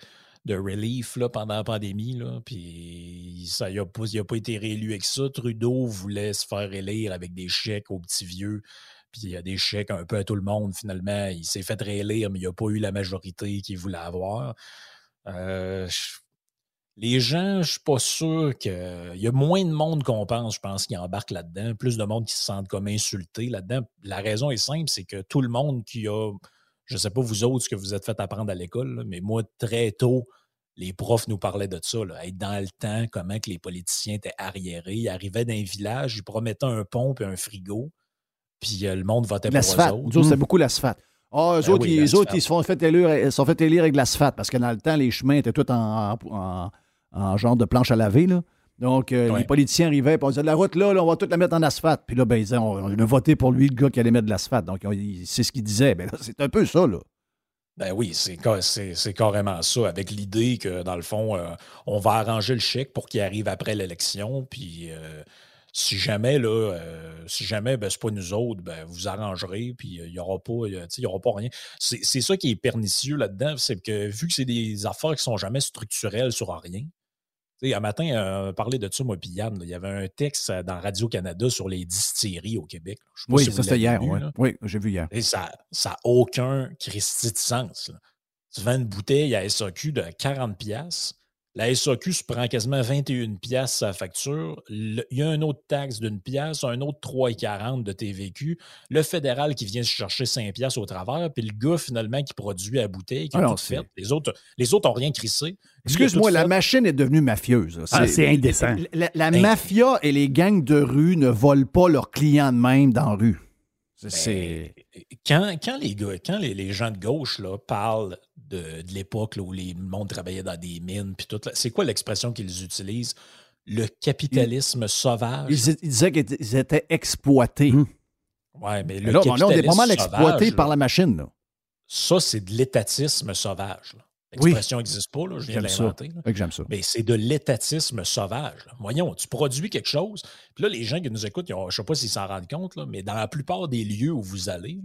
de relief là, pendant la pandémie, puis ça, il n'a pas, pas, été réélu avec ça. Trudeau voulait se faire élire avec des chèques aux petits vieux puis il y a des chèques un peu à tout le monde, finalement. Il s'est fait réélire, mais il n'a pas eu la majorité qu'il voulait avoir. Euh, les gens, je suis pas sûr qu'il y a moins de monde qu'on pense, je pense, qui embarque là-dedans. Plus de monde qui se sentent comme insultés là-dedans. La raison est simple, c'est que tout le monde qui a, je ne sais pas vous autres ce que vous êtes fait apprendre à l'école, mais moi, très tôt, les profs nous parlaient de ça, être dans le temps, comment que les politiciens étaient arriérés. Ils arrivaient d'un village, ils promettaient un pont et un frigo puis euh, le monde votait pour eux autres. c'est hmm. beaucoup l'asphalte. Ah, eux ben autres, ils, autres, ils se sont fait, élire, sont fait élire avec l'asphalte parce que dans le temps, les chemins étaient tous en, en, genre de planche à laver. Là. Donc, euh, les politiciens arrivaient et on disait la route là, on va tout la mettre en asphalte. Puis là, ben, ils disaient on, a voté pour lui, le gars qui allait mettre de l'asphalte. Donc, c'est ce qu'il disait. Ben, c'est un peu ça, là. Ben oui, c'est carrément ça, avec l'idée que, dans le fond, euh, on va arranger le chèque pour qu'il arrive après l'élection, puis si jamais, là, euh, si jamais, ben, c'est pas nous autres, ben, vous arrangerez, puis il n'y aura, pas, y aura pas rien. C'est ça qui est pernicieux là-dedans, c'est que vu que c'est des affaires qui sont jamais structurelles sur rien, un matin, euh, on parlait de ça, moi, puis Yann, il y avait un texte euh, dans Radio-Canada sur les distilleries au Québec. oui, ça c'était hier. Oui, j'ai vu hier. Et ça n'a aucun Christi de sens. Tu vends une bouteille à SAQ de 40$, la SAQ se prend quasiment 21 pièces sa facture. il y a un autre taxe d'une pièce, un autre 3,40 de TVQ. Le fédéral qui vient se chercher 5 pièces au travers, puis le gars finalement qui produit la bouteille, qui ah fait. Les autres, les autres ont rien crissé. Excuse-moi, la machine est devenue mafieuse. Ah, c'est indécent. La, mafia et les gangs de rue ne volent pas leurs clients de même dans la rue. C'est... Ben, quand, les gars, quand les, gens de gauche là, parlent de, l'époque où les monde travaillait dans des mines, puis tout, c'est quoi l'expression qu'ils utilisent? Le capitalisme sauvage? Ils, disaient qu'ils étaient exploités. Hum. Ouais, mais le capitalisme on est pas mal exploité par la machine. Ça, c'est de l'étatisme sauvage. L'expression n'existe pas, là, je viens de l'inventer. j'aime ça. Mais c'est de l'étatisme sauvage. Voyons, tu produis quelque chose, puis là, les gens qui nous écoutent, je ne sais pas s'ils s'en rendent compte, là, mais dans la plupart des lieux où vous allez,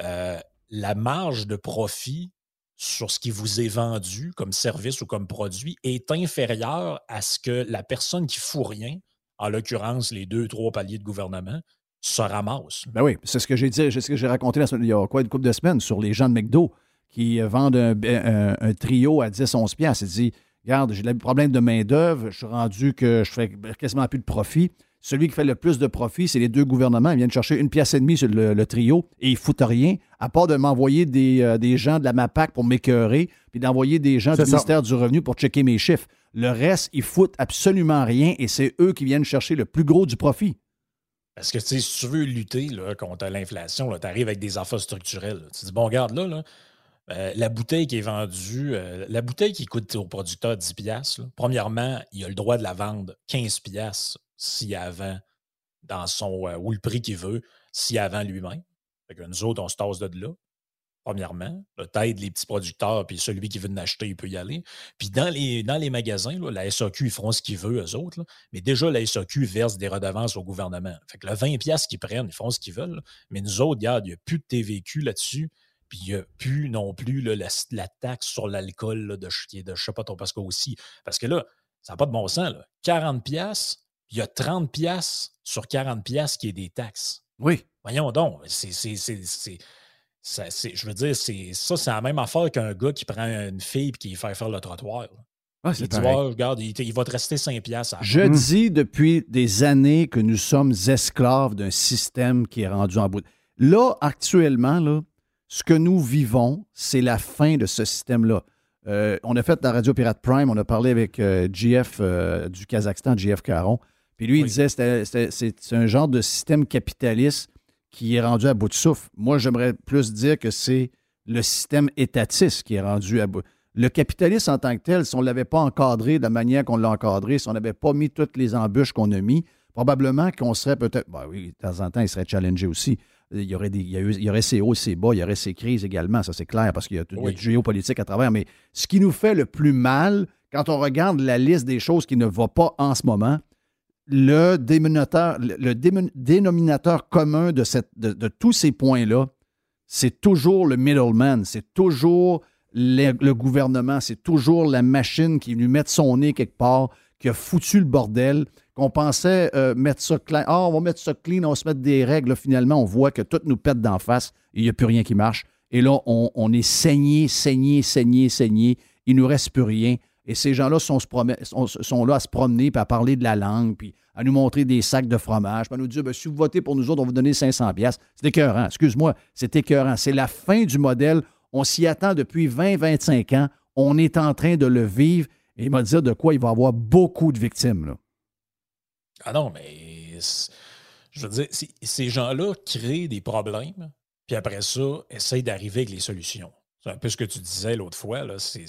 euh, la marge de profit sur ce qui vous est vendu comme service ou comme produit est inférieure à ce que la personne qui fout rien, en l'occurrence les deux, trois paliers de gouvernement, se ramasse. Ben oui, c'est ce que j'ai dit, c'est ce que j'ai raconté la semaine, il y a quoi, une couple de semaines sur les gens de McDo qui euh, vendent un, trio à 10-11 piastres. Il dit, regarde, j'ai des problèmes de main-d'œuvre, je suis rendu que je fais quasiment plus de profit. Celui qui fait le plus de profit, c'est les deux gouvernements. Ils viennent chercher une pièce et demie sur le, trio et ils foutent rien, à part de m'envoyer des, euh, des, gens de la MAPAC pour m'écœurer, puis d'envoyer des gens du ministère du Revenu pour checker mes chiffres. Le reste, ils foutent absolument rien et c'est eux qui viennent chercher le plus gros du profit. Parce que si tu veux lutter contre l'inflation, tu arrives avec des affaires structurelles. Tu dis, bon, regarde là, là euh, la bouteille qui est vendue, euh, la bouteille qui coûte au producteur 10 piastres, premièrement, il a le droit de la vendre 15 piastres s'il a vend dans son, euh, ou le prix qu'il veut, s'il a vend lui-même. Nous autres, on se tasse de là, premièrement. Peut-être les petits producteurs, puis celui qui veut en acheter, il peut y aller. Puis dans les, magasins, la SAQ, ils feront ce qu'ils veulent, eux autres. Mais déjà, la SAQ verse des redevances au gouvernement. Fait que le 20 piastres qu'ils prennent, ils font ce qu'ils veulent. Mais nous autres, regarde, il n'y a plus de TVQ là-dessus. Puis il n'y a plus non plus la, taxe sur l'alcool de, de je sais pas trop, parce que aussi. Parce que là, ça n'a pas de bon sens. Là. 40 pièces, il y a 30 pièces sur 40 pièces qui est des taxes. Oui. Voyons donc, c'est je veux dire, c'est ça, c'est la même affaire qu'un gars qui prend une fille et qui fait faire le trottoir. Ah, il dit, regarde, il, va te rester 5 piastres. Je dis depuis des années que nous sommes esclaves d'un système qui est rendu en bout. Là, actuellement, là, ce que nous vivons, c'est la fin de ce système-là. Euh, on a fait la Radio Pirate Prime, on a parlé avec euh, GF euh, du Kazakhstan, GF Caron. Puis lui, il disait que c'est un genre de système capitaliste qui est rendu à bout de souffle. Moi, j'aimerais plus dire que c'est le système étatiste qui est rendu à bout. Le capitalisme en tant que tel, si on ne l'avait pas encadré de la manière qu'on l'a encadré, si on n'avait pas mis toutes les embûches qu'on a mis, probablement qu'on serait peut-être. Ben oui, de temps en temps, il serait challengé aussi il y aurait, des, il y, aurait ses hauts, ses bas, il y aurait ses crises également, ça c'est clair, parce qu'il y, a, du géopolitique à travers. Mais ce qui nous fait le plus mal, quand on regarde la liste des choses qui ne vont pas en ce moment, le dénominateur, le dénominateur commun de, cette, de, tous ces points-là, c'est toujours le middleman, c'est toujours le, gouvernement, c'est toujours la machine qui lui met son nez quelque part, qui a foutu le bordel qu'on pensait euh, mettre ça clean. Ah, on va mettre ça clean, on va se mettre des règles. finalement, on voit que tout nous pète d'en face il n'y a plus rien qui marche. Et là, on, est saigné, saigné, saigné, saigné. Il ne nous reste plus rien. Et ces gens-là sont, sont, là à se promener, puis à parler de la langue, puis à nous montrer des sacs de fromage, puis à nous dire ben, si vous votez pour nous autres, on va vous donner 500 pièces. C'est écœurant. Excuse-moi, c'est écœurant. C'est la fin du modèle. On s'y attend depuis 20-25 ans. On est en train de le vivre. Et il m'a dit de quoi il va avoir beaucoup de victimes. Là. Ah non, mais je veux dire, ces gens-là créent des problèmes, puis après ça, essayent d'arriver avec les solutions. C'est un peu ce que tu disais l'autre fois, c'est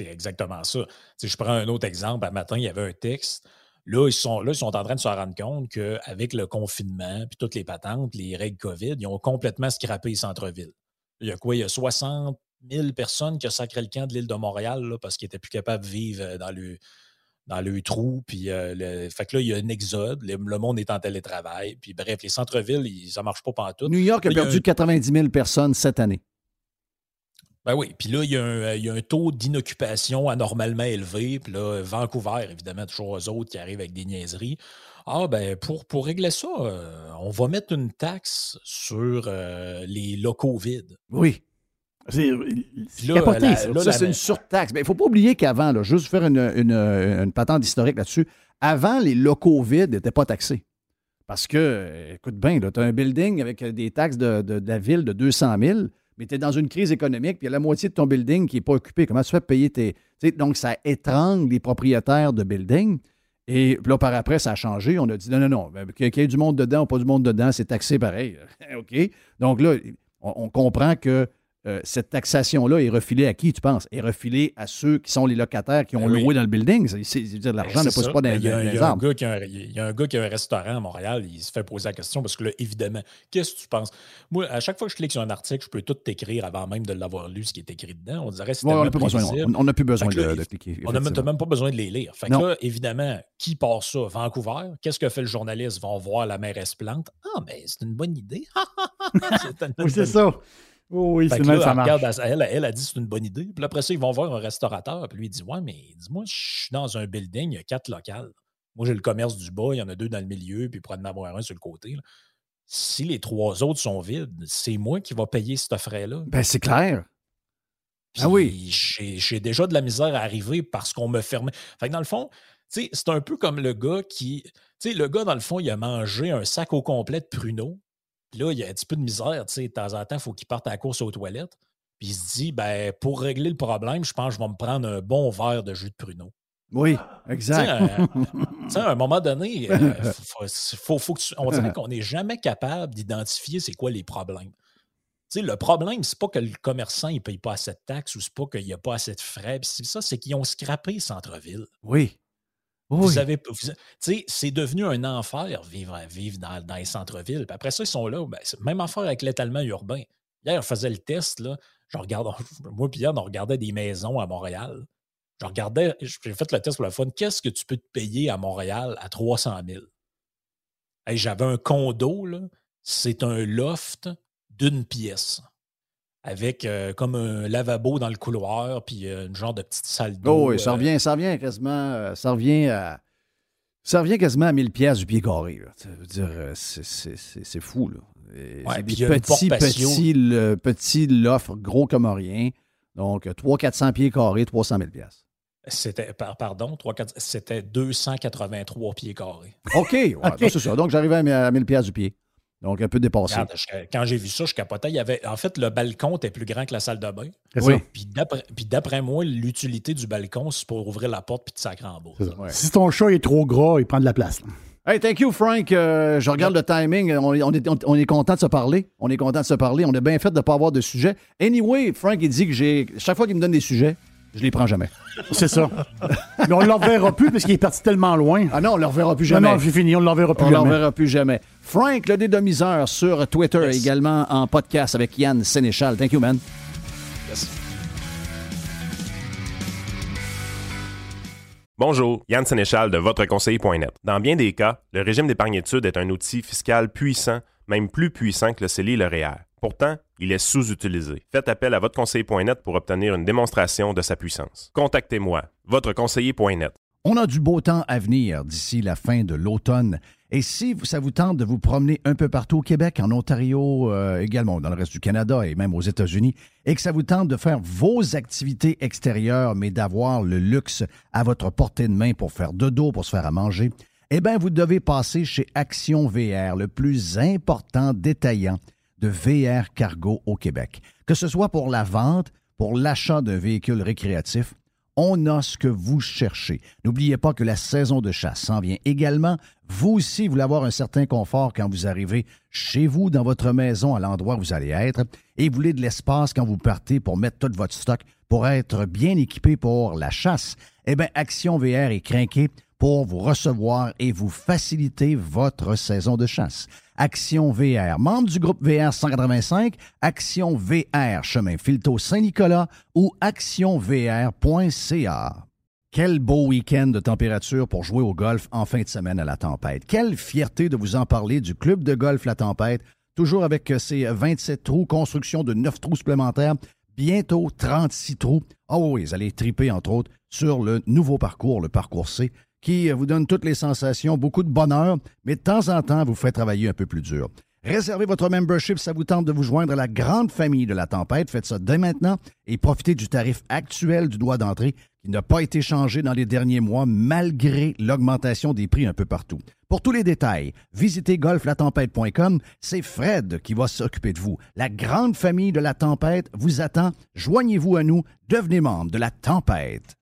exactement ça. Si je prends un autre exemple, un matin, il y avait un texte. Là, ils sont, là, ils sont en train de se rendre compte qu'avec le confinement, puis toutes les patentes, les règles COVID, ils ont complètement scrappé les centres-villes. Il y a quoi? Il y a 60 000 personnes qui ont sacré le camp de l'île de Montréal parce qu'ils n'étaient plus capables de vivre dans le, dans le trou. Puis, euh, fait que là, il y a un exode. Le, monde est en télétravail. Puis, bref, les centres-villes, ça ne marche pas partout. New York a perdu 90 000 personnes cette année. Ben oui. Puis là, il y, a un, taux d'inoccupation anormalement élevé. Puis là, Vancouver, évidemment, toujours eux autres qui arrivent avec des niaiseries. Ah, ben, pour, pour régler ça, euh, on va mettre une taxe sur euh, les locaux vides. Oui. C'est capoté, ça. c'est une surtaxe. Mais il ne faut pas oublier qu'avant, juste faire une, une, patente historique là-dessus, avant, les locaux vides n'étaient pas taxés. Parce que, écoute bien, tu as un building avec des taxes de, la ville de 200 000, mais tu es dans une crise économique, puis il y a la moitié de ton building qui n'est pas occupé. Comment tu fais payer tes. donc, ça étrangle les propriétaires de buildings. Et là, par après, ça a changé. On a dit non, non, non, ben, qu'il y ait du monde dedans ou pas du monde dedans, c'est taxé pareil. (laughs) OK? Donc là, on comprend que euh, cette taxation-là est refilée à qui, tu penses? Est refilée à ceux qui sont les locataires qui ont Ben oui. loué dans le building. L'argent Ben, ne ça. pas dans, les arbres. gars qui a un, il y a un gars qui a un restaurant à Montréal, il se fait poser la question parce que là, évidemment, qu'est-ce que tu penses? Moi, à chaque fois que je clique sur un article, je peux tout t'écrire avant même de l'avoir lu ce qui est écrit dedans. On dirait que c'est Ouais, on n'a plus besoin, on- on n'a plus besoin là, de, de cliquer. On n'a même pas besoin de les lire. Fait que là, évidemment, qui part ça? Vancouver. Qu'est-ce que fait le journaliste? Ils vont voir la mairesse Plante. Ah, ben, c'est une bonne idée. (laughs) C'est Oui, ça. Oh, oui, c'est ça elle, marche. regarde, elle, elle a dit c'est une bonne idée. Puis après ça, ils vont voir un restaurateur. Puis lui, il dit Ouais, mais dis-moi, je suis dans un building, il y a quatre locales. Moi, j'ai le commerce du bas, il y en a deux dans le milieu, puis il pourrait en avoir un sur le côté. là. Si les trois autres sont vides, c'est moi qui va payer ce frais-là. Ben, c'est clair. Puis Ah oui. J'ai j'ai déjà de la misère à arriver parce qu'on me fermait. Fait que dans le fond, tu sais, c'est un peu comme le gars qui. Tu sais, le gars, dans le fond, il a mangé un sac au complet de pruneaux. Puis là, il a un petit peu de misère, tu sais, de temps en temps, il faut qu'il parte à la course aux toilettes. Puis il se dit, ben, pour régler le problème, je pense que je vais me prendre un bon verre de jus de pruneau. Oui, sais, exact. euh, tu sais, à un moment donné, (laughs) euh, faut, faut- faut que tu- on dirait qu'on n'est jamais capable d'identifier c'est quoi les problèmes. Tu sais, le problème, c'est pas que le commerçant ne paye pas assez de taxes ou c'est pas qu'il n'y a pas assez de frais. Puis c'est ça, c'est qu'ils ont scrappé centre-ville. oui. Oui. Vous avez, vous- tu sais, c'est devenu un enfer vivre, vivre dans, dans les centres-villes. Puis après ça, ils sont là. ben, même affaire avec l'étalement urbain. Hier, on faisait le test. Là, je regarde, (laughs) moi, puis hier, on regardait des maisons à Montréal. Je regardais, j'ai fait le test pour la fun. Qu'est-ce que tu peux te payer à Montréal à 300 000? Hey, J'avais un condo, là. c'est un loft d'une pièce. Avec euh, comme un lavabo dans le couloir, puis euh, une genre de petite salle d'eau. Oh, oui, ça euh, revient, ça revient quasiment, euh, ça revient à, ça revient quasiment à 1000 pièces du pied carré. là. Ça veut dire, c'est- fou, là. Ouais, puis des petits, petits, le, petits l'offre, gros comme rien. Donc, 300-400 pieds carrés, 300 000 pièces. C'était, par- pardon, 3, 4, c'était 283 pieds carrés. OK, ouais, (laughs) donc c'est ça. Donc, j'arrivais à à 1000 pièces du pied. Donc, un peu dépassé. Regarde, je- quand j'ai vu ça, je capotais. Il y avait, en fait, le balcon était plus grand que la salle de bain. Oui. Puis d'après, moi, l'utilité du balcon, c'est pour ouvrir la porte puis de sacrer en bas. Ouais. Si ton chat est trop gras, il prend de la place. là. Hey, thank you, Frank. Euh, je regarde le timing. On est, on, est, on est content de se parler. On est content de se parler. On a bien fait de ne pas avoir de sujet. Anyway, Frank, il dit que j'ai. Chaque fois qu'il me donne des sujets, je les prends jamais. C'est ça. (laughs) Mais on ne le reverra plus parce qu'il est parti tellement loin. Ah non, on ne le reverra plus Non, jamais. non, j'ai fini, on ne le reverra plus on ne le jamais. reverra plus jamais. Frank, le dédomiseur sur Twitter, Yes. également en podcast avec Yann Sénéchal. Thank you, man. Yes. Bonjour, Yann Sénéchal de votreconseiller.net. Dans bien des cas, le régime d'épargne-études est un outil fiscal puissant, même plus puissant que le CELI et le REER. Pourtant, il est sous-utilisé. Faites appel à votreconseiller.net pour obtenir une démonstration de sa puissance. Contactez-moi, votreconseiller.net. On a du beau temps à venir d'ici la fin de l'automne. Et si ça vous tente de vous promener un peu partout au Québec, en Ontario, euh, également dans le reste du Canada et même aux États-Unis, et que ça vous tente de faire vos activités extérieures, mais d'avoir le luxe à votre portée de main pour faire de dos, pour se faire à manger, eh bien, vous devez passer chez Action VR, le plus important détaillant de VR cargo au Québec. Que ce soit pour la vente, pour l'achat d'un véhicule récréatif, on a ce que vous cherchez. N'oubliez pas que la saison de chasse s'en vient également. Vous aussi voulez avoir un certain confort quand vous arrivez chez vous, dans votre maison, à l'endroit où vous allez être, et vous voulez de l'espace quand vous partez pour mettre tout votre stock pour être bien équipé pour la chasse. Eh bien, Action VR est craqué pour vous recevoir et vous faciliter votre saison de chasse. Action VR, membre du groupe VR 185, Action VR, chemin Filto Saint-Nicolas ou actionvr.ca. Quel beau week-end de température pour jouer au golf en fin de semaine à la tempête. Quelle fierté de vous en parler du club de golf La Tempête, toujours avec euh, ses 27 trous, construction de 9 trous supplémentaires, bientôt 36 trous. Ah oui, vous allez triper entre autres sur le nouveau parcours, le parcours C, qui euh, vous donne toutes les sensations, beaucoup de bonheur, mais de temps en temps vous fait travailler un peu plus dur. Réservez votre membership, ça vous tente de vous joindre à la grande famille de la tempête. Faites ça dès maintenant et profitez du tarif actuel du droit d'entrée qui n'a pas été changé dans les derniers mois malgré l'augmentation des prix un peu partout. Pour tous les détails, visitez golflatempête.com. C'est Fred qui va s'occuper de vous. La grande famille de la tempête vous attend. Joignez-vous à nous. Devenez membre de la tempête.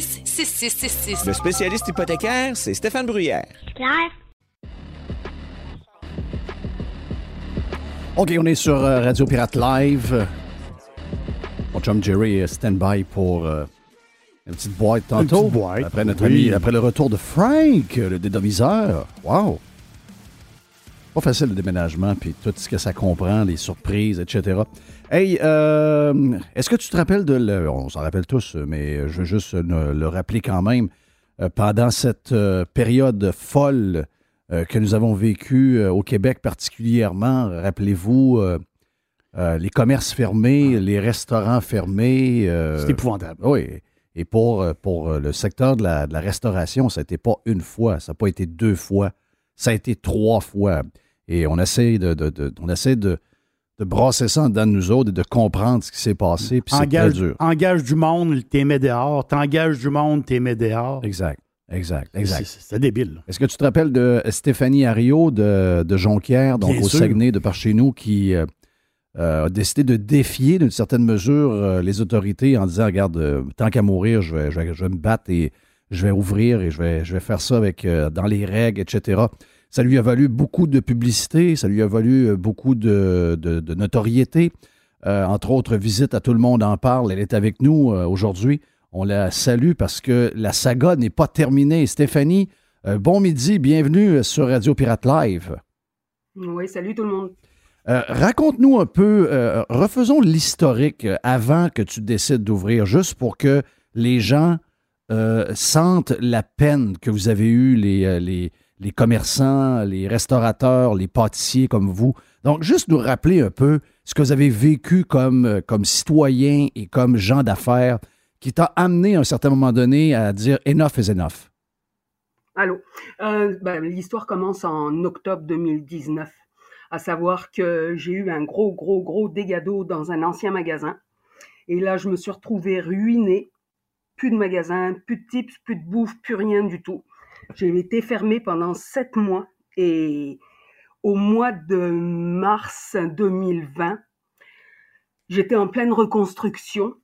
6666. Le spécialiste hypothécaire, c'est Stéphane Bruyère. Claire? OK, on est sur euh, Radio Pirate Live. Mon chum Jerry est stand-by pour euh, une petite boîte tantôt. petite boîte, Après notre oui. ami, après le retour de Frank, le dédomiseur. Wow! Pas facile le déménagement, puis tout ce que ça comprend, les surprises, etc. Hey, euh, est-ce que tu te rappelles de... Le, on s'en rappelle tous, mais je veux juste le, le rappeler quand même. Euh, pendant cette euh, période folle que nous avons vécue au Québec particulièrement, rappelez-vous, les commerces fermés, les restaurants fermés. C'est épouvantable. oui. Et pour, pour le secteur de la, de la restauration, ça n'était pas une fois, ça n'a pas été deux fois, ça a été trois fois. Et on essaie de, de- de- on essaie de, de brasser ça de nous autres et de comprendre ce qui s'est passé. Puis c'est très Engage, dur. engage du monde, t'es mis dehors. T'engages du monde, t'es mis dehors. Exact, exact, exact. C'est- débile. Est-ce que tu te rappelles de Stéphanie Ario de, de Jonquière, donc Bien au sûr. Saguenay, de par chez nous, qui euh, euh, a décidé de défier d'une certaine mesure euh, les autorités en disant Regarde, euh, tant qu'à mourir, je vais, je, vais, je vais me battre et je vais ouvrir et je vais, je vais faire ça avec, dans les règles, etc. Ça lui a valu beaucoup de publicité, ça lui a valu euh, beaucoup de, de- de notoriété. Euh, entre autres, visite à tout le monde en parle. Elle est avec nous euh, aujourd'hui. On la salue parce que la saga n'est pas terminée. Stéphanie, euh, bon midi, bienvenue sur Radio Pirate Live. Oui, salut tout le monde. Raconte-nous un peu, euh, refaisons l'historique avant que tu décides d'ouvrir, juste pour que les gens sentent la peine que vous avez eue, les, les, les commerçants, les restaurateurs, les pâtissiers comme vous. Donc, juste nous rappeler un peu ce que vous avez vécu comme, euh, comme citoyen et comme gens d'affaires qui t'a amené à un certain moment donné à dire enough is enough. Allô? Euh, ben, L'histoire commence en octobre 2019, à savoir que j'ai eu un gros, gros, gros dégât d'eau dans un ancien magasin. Et là, je me suis retrouvée ruinée. Plus de magasin, plus de tips, plus de bouffe, plus rien du tout. J'ai été fermée pendant sept mois. Et au mois de mars 2020, j'étais en pleine reconstruction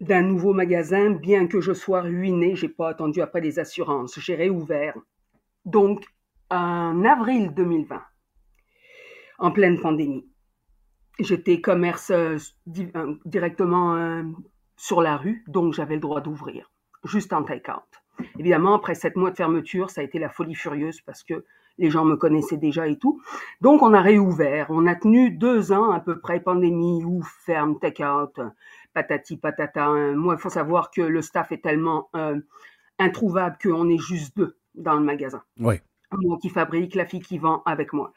d'un nouveau magasin, bien que je sois ruiné, j'ai pas attendu après les assurances, j'ai réouvert. Donc, en avril 2020, en pleine pandémie, j'étais commerce euh, euh, directement euh, sur la rue, donc j'avais le droit d'ouvrir, juste en take-out. Évidemment, après sept mois de fermeture, ça a été la folie furieuse parce que les gens me connaissaient déjà et tout. Donc, on a réouvert. On a tenu deux ans à peu près, pandémie, ouf, ferme, take-out, patati patata. Moi, il faut savoir que le staff est tellement euh, introuvable qu'on est juste deux dans le magasin. Oui. Moi qui fabrique, la fille qui vend avec moi.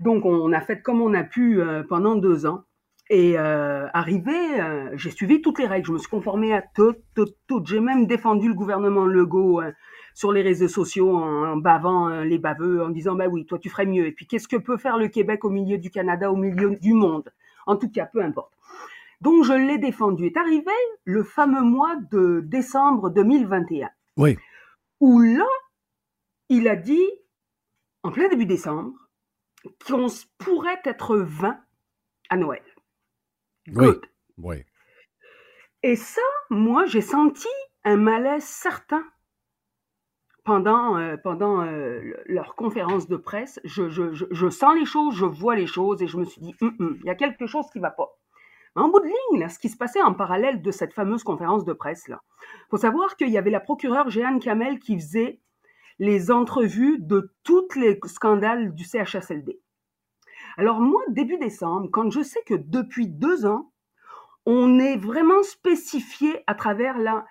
Donc, on a fait comme on a pu euh, pendant deux ans. Et euh, arrivé, euh, j'ai suivi toutes les règles. Je me suis conformée à toutes, toutes, toutes. J'ai même défendu le gouvernement Legault euh, sur les réseaux sociaux en, en bavant euh, les baveux, en disant bah oui, toi tu ferais mieux. Et puis qu'est-ce que peut faire le Québec au milieu du Canada, au milieu du monde? En tout cas, peu importe. Donc je l'ai défendu. Est arrivé le fameux mois de décembre 2021, Oui. où là, il a dit, en plein début décembre, qu'on pourrait être 20 à Noël. Oui. Good. Oui. Et ça, moi, j'ai senti un malaise certain pendant, euh, pendant euh, le- leur conférence de presse. Je, je- je- je sens les choses, je vois les choses et je me suis dit, Hum, hum, il y a quelque chose qui va pas. Mais en bout de ligne, là, ce qui se passait en parallèle de cette fameuse conférence de presse, là, faut savoir qu'il y avait la procureure Jeanne Kamel qui faisait les entrevues de tous les scandales du CHSLD. Alors moi, début décembre, quand je sais que depuis deux ans, on est vraiment spécifié à travers la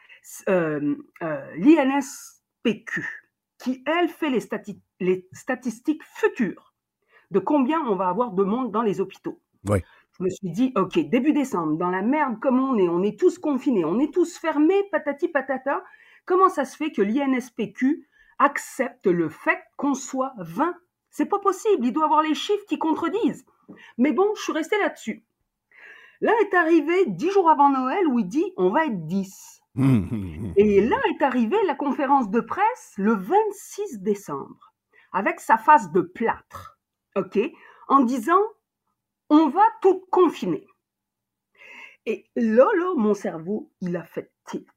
euh, euh, l'INSPQ, qui elle fait les, stati- les statistiques futures de combien on va avoir de monde dans les hôpitaux. Oui. Je me suis dit, ok, début décembre, dans la merde comme on est, on est tous confinés, on est tous fermés, patati patata. Comment ça se fait que l'INSPQ accepte le fait qu'on soit 20 C'est pas possible, il doit avoir les chiffres qui contredisent. Mais bon, je suis restée là-dessus. Là est arrivé dix jours avant Noël où il dit on va être 10. (laughs) Et là est arrivée la conférence de presse le 26 décembre avec sa face de plâtre, ok, en disant on va tout confiner. Et là, là, mon cerveau, il a fait tilt.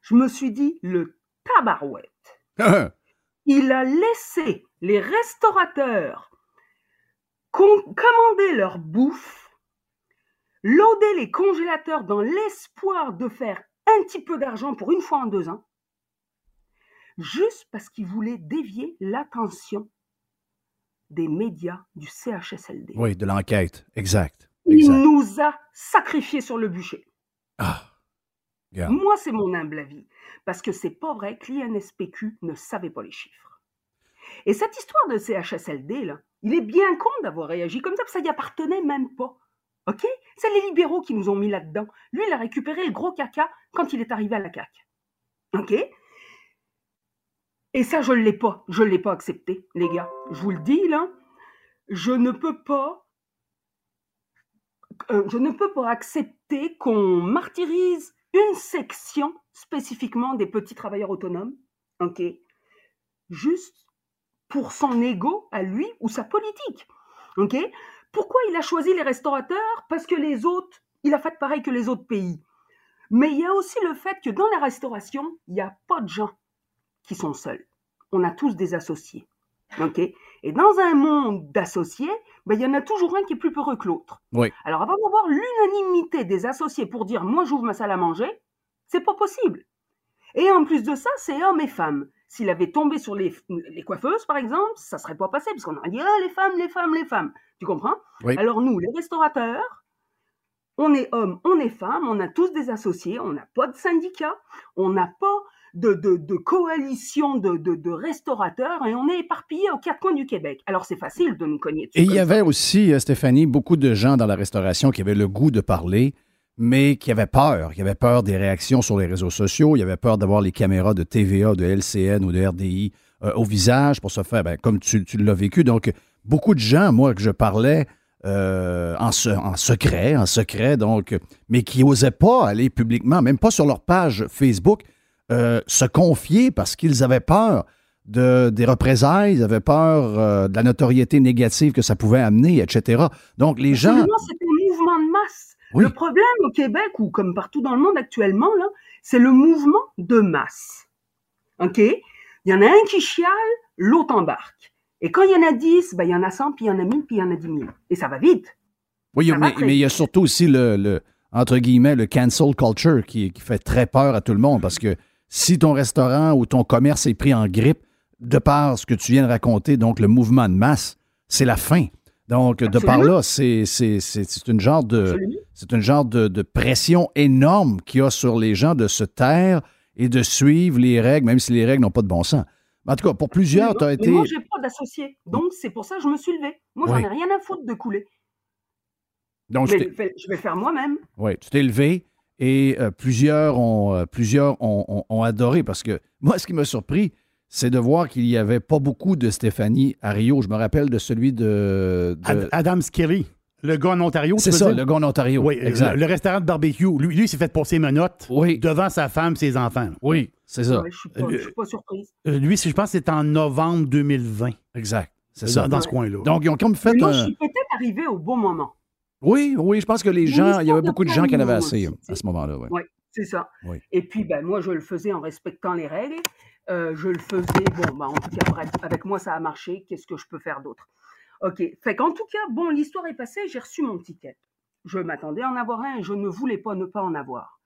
Je me suis dit, le tabarouette. (laughs) il a laissé les restaurateurs commander leur bouffe, loader les congélateurs dans l'espoir de faire un petit peu d'argent pour une fois en deux ans, juste parce qu'il voulait dévier l'attention des médias du CHSLD. Oui, de l'enquête, exact. Il nous a sacrifiés sur le bûcher. Ah. Moi, c'est mon humble avis. Parce que c'est pas vrai que l'INSPQ ne savait pas les chiffres. Et cette histoire de CHSLD, là, il est bien con d'avoir réagi comme ça, parce que ça n'y appartenait même pas. OK? C'est les libéraux qui nous ont mis là-dedans. Lui, il a récupéré le gros caca quand il est arrivé à la CAQ. OK? Et ça, je ne l'ai pas. Je ne l'ai pas accepté, les gars. Je vous le dis, là. Je ne peux pas euh, je ne peux pas accepter qu'on martyrise une section spécifiquement des petits travailleurs autonomes, ok, juste pour son ego à lui ou sa politique, ok? Pourquoi il a choisi les restaurateurs? Parce que les autres, il a fait pareil que les autres pays. Mais il y a aussi le fait que dans la restauration, il n'y a pas de gens qui sont seuls. On a tous des associés. ok? Et dans un monde d'associés, ben, il y en a toujours un qui est plus peureux que l'autre. Oui. Alors, avant d'avoir l'unanimité des associés pour dire moi j'ouvre ma salle à manger, c'est pas possible. Et en plus de ça, c'est hommes et femmes. S'il avait tombé sur les, les, coiffeuses, par exemple, ça serait pas passé, parce qu'on aurait dit ah, les femmes, les femmes, les femmes. Tu comprends? Oui. Alors, nous, les restaurateurs, on est hommes, on est femmes, on a tous des associés, on n'a pas de syndicat, on n'a pas de, de, de coalition de, de, restaurateurs et on est éparpillés aux quatre coins du Québec. Alors c'est facile de nous cogner dessus. Et il y avait aussi, euh, Stéphanie, beaucoup de gens dans la restauration qui avaient le goût de parler, mais qui avaient peur. Qui avaient peur des réactions sur les réseaux sociaux, il avait peur d'avoir les caméras de TVA, de LCN ou de RDI euh, au visage pour se faire, ben, comme tu, l'as vécu. Donc, beaucoup de gens, moi, que je parlais, euh, en, secret, en secret, donc, mais qui n'osaient pas aller publiquement, même pas sur leur page Facebook, euh, se confier parce qu'ils avaient peur de, des représailles, ils avaient peur de la notoriété négative que ça pouvait amener, etc. Donc, les gens. C'est un mouvement de masse. Le problème au Québec, ou comme partout dans le monde actuellement, là, c'est le mouvement de masse. OK? Il y en a un qui chiale, l'autre embarque. Et quand il y en a 10, ben, il y en a 100, puis il y en a 1000, puis il y en a 10 000. Et ça va vite. Oui, mais, mais, il y a surtout aussi le, le, entre guillemets, le cancel culture qui, qui fait très peur à tout le monde parce que si ton restaurant ou ton commerce est pris en grippe, de par ce que tu viens de raconter, donc le mouvement de masse, c'est la fin. Donc, de par là, c'est une genre de c'est une genre de, pression énorme qu'il y a sur les gens de se taire et de suivre les règles, même si les règles n'ont pas de bon sens. En tout cas, pour plusieurs, tu as été. moi, j'ai pas d'associé. Donc, c'est pour ça que je me suis levé. Moi, j'en ai rien à foutre de couler. Donc, je, je vais faire moi-même. Oui, tu t'es levé et euh, plusieurs, ont, euh, plusieurs ont, adoré parce que moi, ce qui m'a surpris, c'est de voir qu'il n'y avait pas beaucoup de Stéphanie à Rio. Je me rappelle de celui de. Adam Skilly. Le gars en Ontario. C'est ça, le gars en Ontario. Oui, exact. Le, restaurant de barbecue. Lui, lui s'est fait passer menottes oui. devant sa femme, ses enfants. Oui, c'est ça. je ne suis, pas surprise. Euh, lui, je pense que c'est en novembre 2020. Exact. C'est ça. Dans ce coin-là. Donc, ils ont comme fait. moi, je suis peut-être arrivé au bon moment. Oui, oui, je pense que les gens, il y avait beaucoup de gens qui en avaient assez à ce moment-là. Oui, ouais, c'est ça. Et puis, ben, moi, je le faisais en respectant les règles. Euh, je le faisais, bon, ben, en tout cas, avec moi, ça a marché. Qu'est-ce que je peux faire d'autre? OK. Fait qu'en tout cas, bon, l'histoire est passée, j'ai reçu mon ticket. Je m'attendais à en avoir un et je ne voulais pas ne pas en avoir.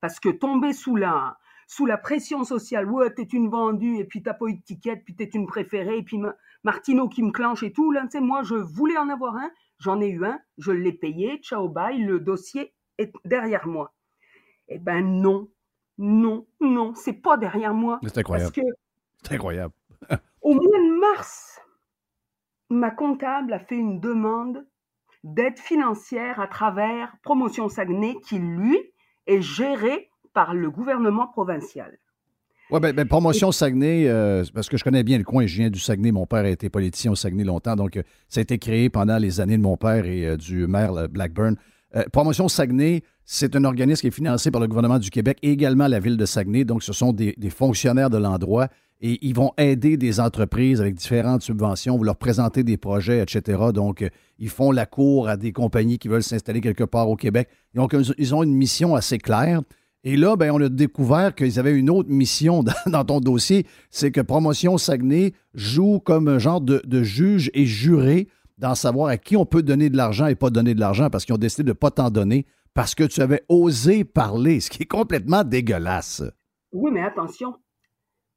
Parce que tomber sous la, sous la pression sociale, ouais, t'es une vendue et puis t'as pas eu de ticket, puis t'es une préférée, et puis Martino qui me clenche et tout, là, tu sais, moi, je voulais en avoir un, J'en ai eu un, je l'ai payé, ciao bye, le dossier est derrière moi. Eh ben non, non, non, c'est pas derrière moi. C'est incroyable. C'est incroyable. (laughs) au mois de mars, ma comptable a fait une demande d'aide financière à travers Promotion Saguenay qui, lui, est géré par le gouvernement provincial. Oui, bien, ben, promotion Saguenay, euh, parce que je connais bien le coin, je viens du Saguenay, mon père a été politicien au Saguenay longtemps, donc euh, ça a été créé pendant les années de mon père et euh, du maire Blackburn. Promotion Saguenay, c'est un organisme qui est financé par le gouvernement du Québec et également la ville de Saguenay, donc ce sont des, fonctionnaires de l'endroit et ils vont aider des entreprises avec différentes subventions, vous leur présenter des projets, etc. Donc, ils font la cour à des compagnies qui veulent s'installer quelque part au Québec. Donc, ils ont une mission assez claire. Et là, ben, on a découvert qu'ils avaient une autre mission (laughs) dans, ton dossier, c'est que Promotion Saguenay joue comme un genre de, juge et juré dans savoir à qui on peut donner de l'argent et pas donner de l'argent parce qu'ils ont décidé de ne pas t'en donner parce que tu avais osé parler, ce qui est complètement dégueulasse. Oui, mais attention.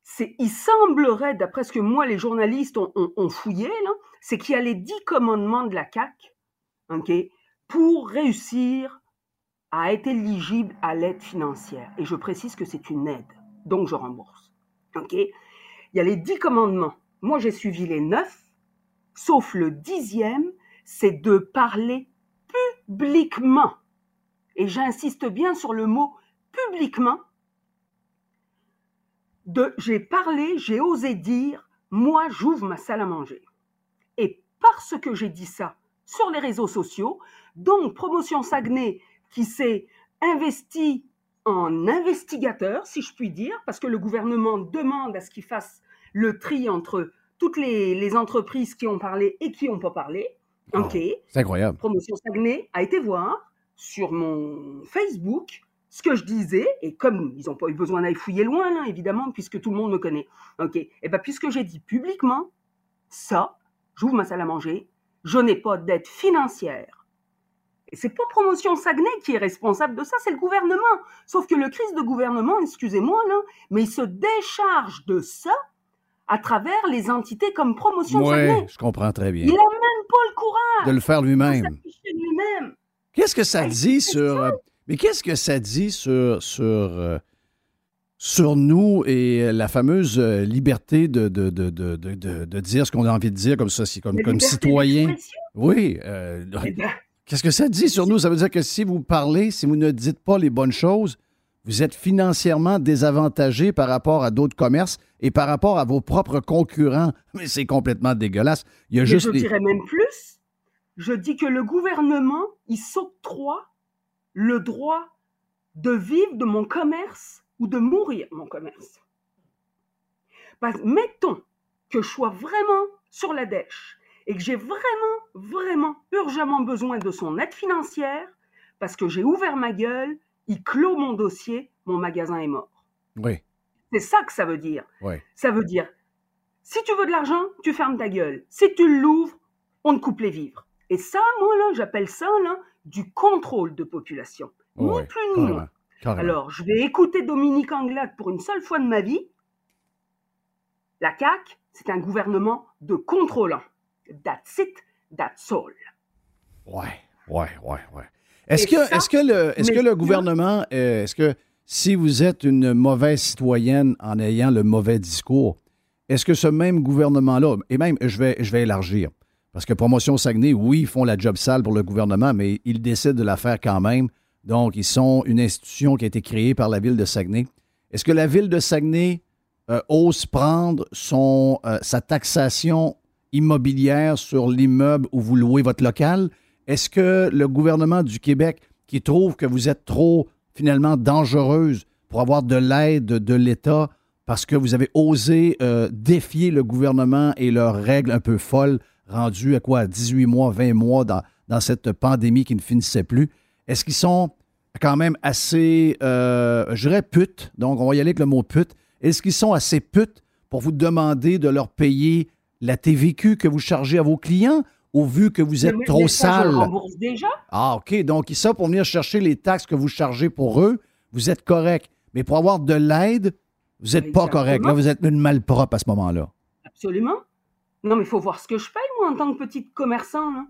C'est, il semblerait, d'après ce que moi, les journalistes ont, fouillé, c'est qu'il y a les dix commandements de la CAC pour réussir à être éligible à l'aide financière. Et je précise que c'est une aide, donc je rembourse. OK Il y a les dix commandements. Moi, j'ai suivi les neuf, sauf le dixième, c'est de parler publiquement. Et j'insiste bien sur le mot publiquement. J'ai parlé, j'ai osé dire, moi, j'ouvre ma salle à manger. Et parce que j'ai dit ça sur les réseaux sociaux, donc Promotion Saguenay qui s'est investi en investigateur, si je puis dire, parce que le gouvernement demande à ce qu'il fasse le tri entre toutes les, entreprises qui ont parlé et qui n'ont pas parlé. Oh, ok. C'est incroyable. Promotion Saguenay a été voir sur mon Facebook ce que je disais, et comme ils n'ont pas eu besoin d'aller fouiller loin, là, évidemment, puisque tout le monde me connaît. Ok. Et bien, puisque j'ai dit publiquement, ça, j'ouvre ma salle à manger, je n'ai pas d'aide financière et c'est pas Promotion Saguenay qui est responsable de ça, c'est le gouvernement. Sauf que le crise de gouvernement, excusez-moi, là, mais il se décharge de ça à travers les entités comme Promotion Oui, je comprends très bien. Il n'a même pas le courage de le faire lui-même. qu'est-ce que ça dit sur. Euh, mais qu'est-ce que ça dit sur, sur, euh, sur nous et la fameuse euh, liberté de, de, de, de, dire ce qu'on a envie de dire comme ça, comme, comme citoyen? Oui. Eh ben, Qu'est-ce que ça dit sur nous? Ça veut dire que si vous parlez, si vous ne dites pas les bonnes choses, vous êtes financièrement désavantagé par rapport à d'autres commerces et par rapport à vos propres concurrents. (laughs) Mais c'est complètement dégueulasse. Il y a juste je dirais même plus. Je dis que le gouvernement, il s'octroie le droit de vivre de mon commerce ou de mourir mon commerce. mettons que je sois vraiment sur la dèche et que j'ai vraiment, vraiment, urgemment besoin de son aide financière parce que j'ai ouvert ma gueule, il clôt mon dossier, mon magasin est mort. Oui. C'est ça que ça veut dire. Oui. Ça veut dire, si tu veux de l'argent, tu fermes ta gueule. Si tu l'ouvres, on te coupe les vivres. Et ça, moi, là, j'appelle ça, là, du contrôle de population. ni plus ni moins. Alors, je vais écouter Dominique Anglade pour une seule fois de ma vie. La CAQ, c'est un gouvernement de contrôlant. That's it, that's all. Ouais, ouais, ouais, ouais. Est-ce que, est que, le, est que le gouvernement, euh, est-ce que si vous êtes une mauvaise citoyenne en ayant le mauvais discours, est-ce que ce même gouvernement-là, et même je vais, je vais élargir, parce que Promotion Saguenay, oui, ils font la job sale pour le gouvernement, mais ils décident de la faire quand même. Donc, ils sont une institution qui a été créée par la ville de Saguenay. Est-ce que la ville de Saguenay euh, ose prendre son, euh, sa taxation immobilière sur l'immeuble où vous louez votre local? Est-ce que le gouvernement du Québec, qui trouve que vous êtes trop finalement dangereuse pour avoir de l'aide de l'État parce que vous avez osé euh, défier le gouvernement et leurs règles un peu folles, rendues à quoi, 18 mois, 20 mois dans, cette pandémie qui ne finissait plus, est-ce qu'ils sont quand même assez, euh, je dirais, putes, donc on va y aller avec le mot pute, est-ce qu'ils sont assez putes pour vous demander de leur payer la TVQ que vous chargez à vos clients ou vu que vous êtes trop sale? rembourse déjà? Ah, OK. Donc, ça, pour venir chercher les taxes que vous chargez pour eux, vous êtes correct. Mais pour avoir de l'aide, vous n'êtes pas correct. Là, vous êtes une malpropre à ce moment-là. Absolument. Non, mais il faut voir ce que je paye, moi, en tant que petite commerçant.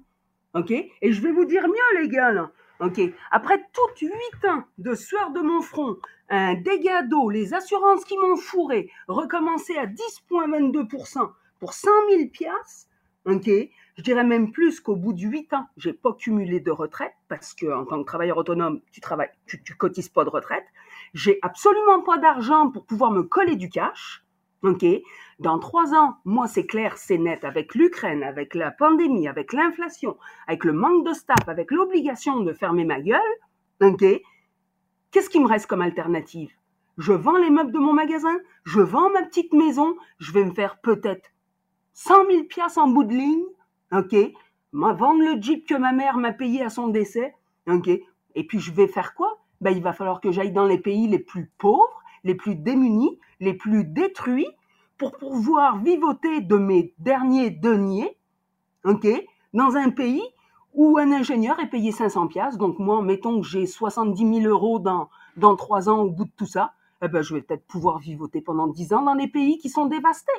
OK? Et je vais vous dire mieux, les gars. Là. OK? Après toutes huit ans de sueur de mon front, un dégât d'eau, les assurances qui m'ont fourré, recommencer à 10,22%, pour 100 000 piastres, ok, je dirais même plus qu'au bout de 8 ans, j'ai pas cumulé de retraite parce que en tant que travailleur autonome, tu travailles, tu, cotises pas de retraite. J'ai absolument pas d'argent pour pouvoir me coller du cash. OK? Dans trois ans, moi, c'est clair, c'est net, avec l'Ukraine, avec la pandémie, avec l'inflation, avec le manque de staff, avec l'obligation de fermer ma gueule, OK? Qu'est-ce qui me reste comme alternative? Je vends les meubles de mon magasin, je vends ma petite maison, je vais me faire peut-être 100 000 piastres en bout de ligne, OK. Vendre le Jeep que ma mère m'a payé à son décès, OK. Et puis je vais faire quoi? Ben, il va falloir que j'aille dans les pays les plus pauvres, les plus démunis, les plus détruits, pour pouvoir vivoter de mes derniers deniers, ok, dans un pays où un ingénieur est payé 500 piastres. Donc moi, mettons que j'ai 70 000 euros dans, dans 3 ans au bout de tout ça, eh ben, je vais peut-être pouvoir vivoter pendant 10 ans dans les pays qui sont dévastés.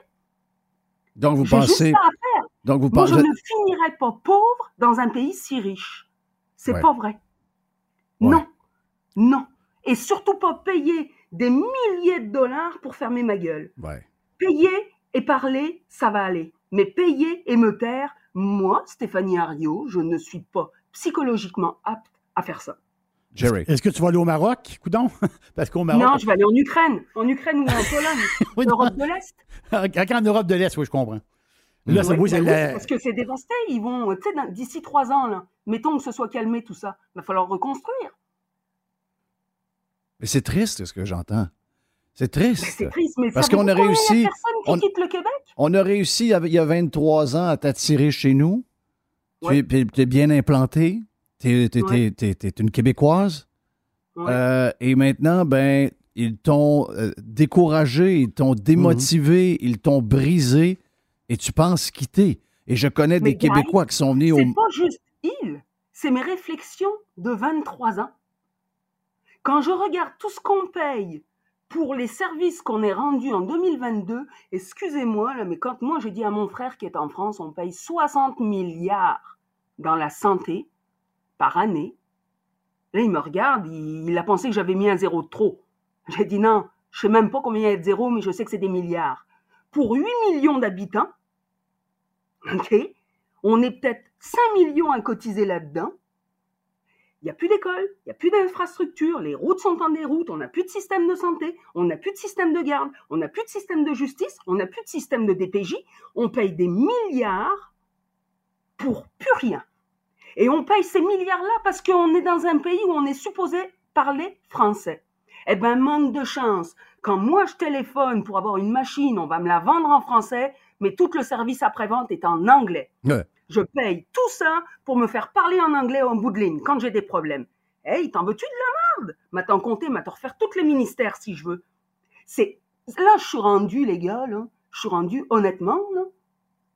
Donc vous pensez... Donc vous pensez... Moi, je ne finirai pas pauvre dans un pays si riche. C'est pas vrai. Non. Non. Et surtout pas payer des milliers de dollars pour fermer ma gueule. Payer et parler, ça va aller. Mais payer et me taire, moi, Stéphanie Ario, je ne suis pas psychologiquement apte à faire ça. Jerry. Est-ce que tu vas aller au Maroc, coudon? (laughs) Parce qu'au Maroc. Non, je vais aller en Ukraine. En Ukraine ou en (laughs) Pologne. en Europe de l'Est. (laughs) en Europe de l'Est, oui, je comprends. Là, ça Parce que c'est dévasté. Ils vont, tu sais, d'ici trois ans, là, mettons que ce soit calmé tout ça, il va falloir reconstruire. Mais c'est triste ce que j'entends. C'est triste. C'est triste, mais parce qu'on a réussi. On, le Québec? on a réussi il y a 23 ans à t'attirer chez nous. Tu, es, bien implanté. Tu es, une Québécoise. Euh, et maintenant, ben, ils t'ont euh, découragé, ils t'ont démotivé, ils t'ont brisé et tu penses quitter. Et je connais des Québécois qui sont venus au. C'est pas juste ils, c'est mes réflexions de 23 ans. Quand je regarde tout ce qu'on paye pour les services qu'on est rendus en 2022, excusez-moi, mais quand moi j'ai dit à mon frère qui est en France, on paye 60 milliards dans la santé par année, là il me regarde, il, a pensé que j'avais mis un zéro de trop. J'ai dit non, je sais même pas combien il y a de zéros, mais je sais que c'est des milliards. Pour 8 millions d'habitants, on est peut-être 5 millions à cotiser là-dedans. Il n'y a plus d'école, il n'y a plus d'infrastructure, les routes sont en déroute, on n'a plus de système de santé, on n'a plus de système de garde, on n'a plus de système de justice, on n'a plus de système de DPJ, on paye des milliards pour plus rien. Et on paye ces milliards-là parce qu'on est dans un pays où on est supposé parler français. Eh bien, manque de chance. Quand moi je téléphone pour avoir une machine, on va me la vendre en français, mais tout le service après-vente est en anglais je paye tout ça pour me faire parler en anglais en bout de ligne quand j'ai des problèmes. Hey, t'en veux-tu de la merde? M'attends compter, m'attends refaire tous les ministères si je veux. C'est là je suis rendu les gars là, je suis rendu honnêtement là,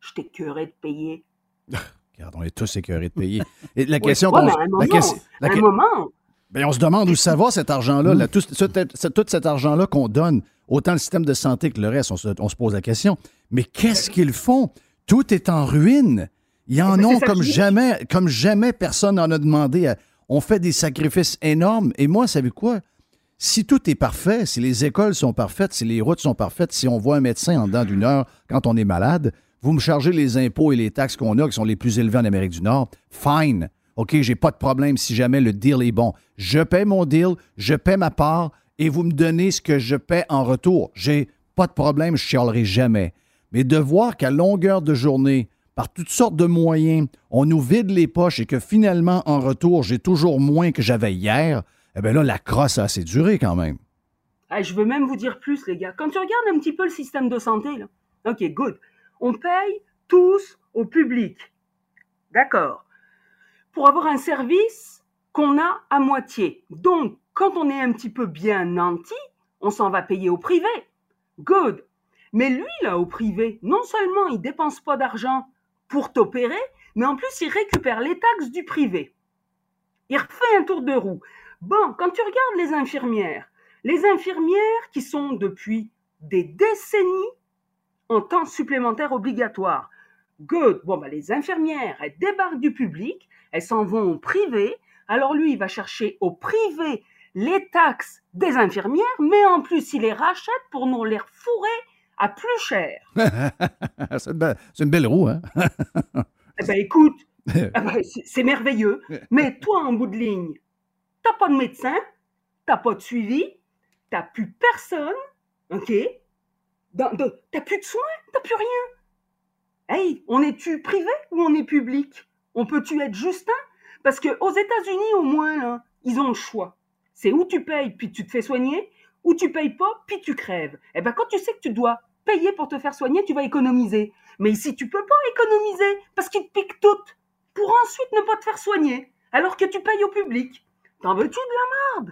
je t'ai curé de payer. (laughs) Regarde, on est tous écœurés de payer. Et la (laughs) question qu'on la, un moment. Ben, on se demande où ça va cet argent-là, hmm. tout, cet argent-là qu'on donne, autant le système de santé que le reste, on se, on se pose la question. Mais qu'est-ce qu'ils font? Tout est en ruine. Il y en a comme jamais, comme jamais personne n'en a demandé. On fait des sacrifices énormes. Et moi, savez quoi? Si tout est parfait, si les écoles sont parfaites, si les routes sont parfaites, si on voit un médecin en dedans d'une heure quand on est malade, vous me chargez les impôts et les taxes qu'on a, qui sont les plus élevés en Amérique du Nord, fine. OK, j'ai pas de problème si jamais le deal est bon. Je paie mon deal, je paie ma part et vous me donnez ce que je paie en retour. J'ai pas de problème, je chialerai jamais. Mais de voir qu'à longueur de journée, par toutes sortes de moyens, on nous vide les poches et que finalement, en retour, j'ai toujours moins que j'avais hier, eh bien là, la crosse a assez duré quand même. Ah, je veux même vous dire plus, les gars. Quand tu regardes un petit peu le système de santé, là, OK, good. On paye tous au public. D'accord. Pour avoir un service qu'on a à moitié. Donc, quand on est un petit peu bien nanti, on s'en va payer au privé. Good. Mais lui, là, au privé, non seulement il dépense pas d'argent pour t'opérer, mais en plus, il récupère les taxes du privé. Il refait un tour de roue. Bon, quand tu regardes les infirmières, les infirmières qui sont depuis des décennies en temps supplémentaire obligatoire. Good. Bon, bah, les infirmières, elles débarquent du public, elles s'en vont au privé. Alors lui, il va chercher au privé les taxes des infirmières, mais en plus, il les rachète pour nous les fourrer à plus cher. (laughs) c'est, une belle, roue, hein? (laughs) eh ben, écoute, (laughs) eh ben, c'est, merveilleux. Mais toi, en bout de ligne, t'as pas de médecin, t'as pas de suivi, t'as plus personne, OK? T'as plus de soins, t'as plus rien. Hey, on est-tu privé ou on est public? On peut-tu être Justin? Parce qu'aux États-Unis, au moins, là, ils ont le choix. C'est où tu payes, puis tu te fais soigner, ou tu payes pas, puis tu crèves. Eh bien, quand tu sais que tu dois payer pour te faire soigner, tu vas économiser. Mais ici, tu peux pas économiser, parce qu'ils te piquent toutes, pour ensuite ne pas te faire soigner, alors que tu payes au public. T'en veux-tu de la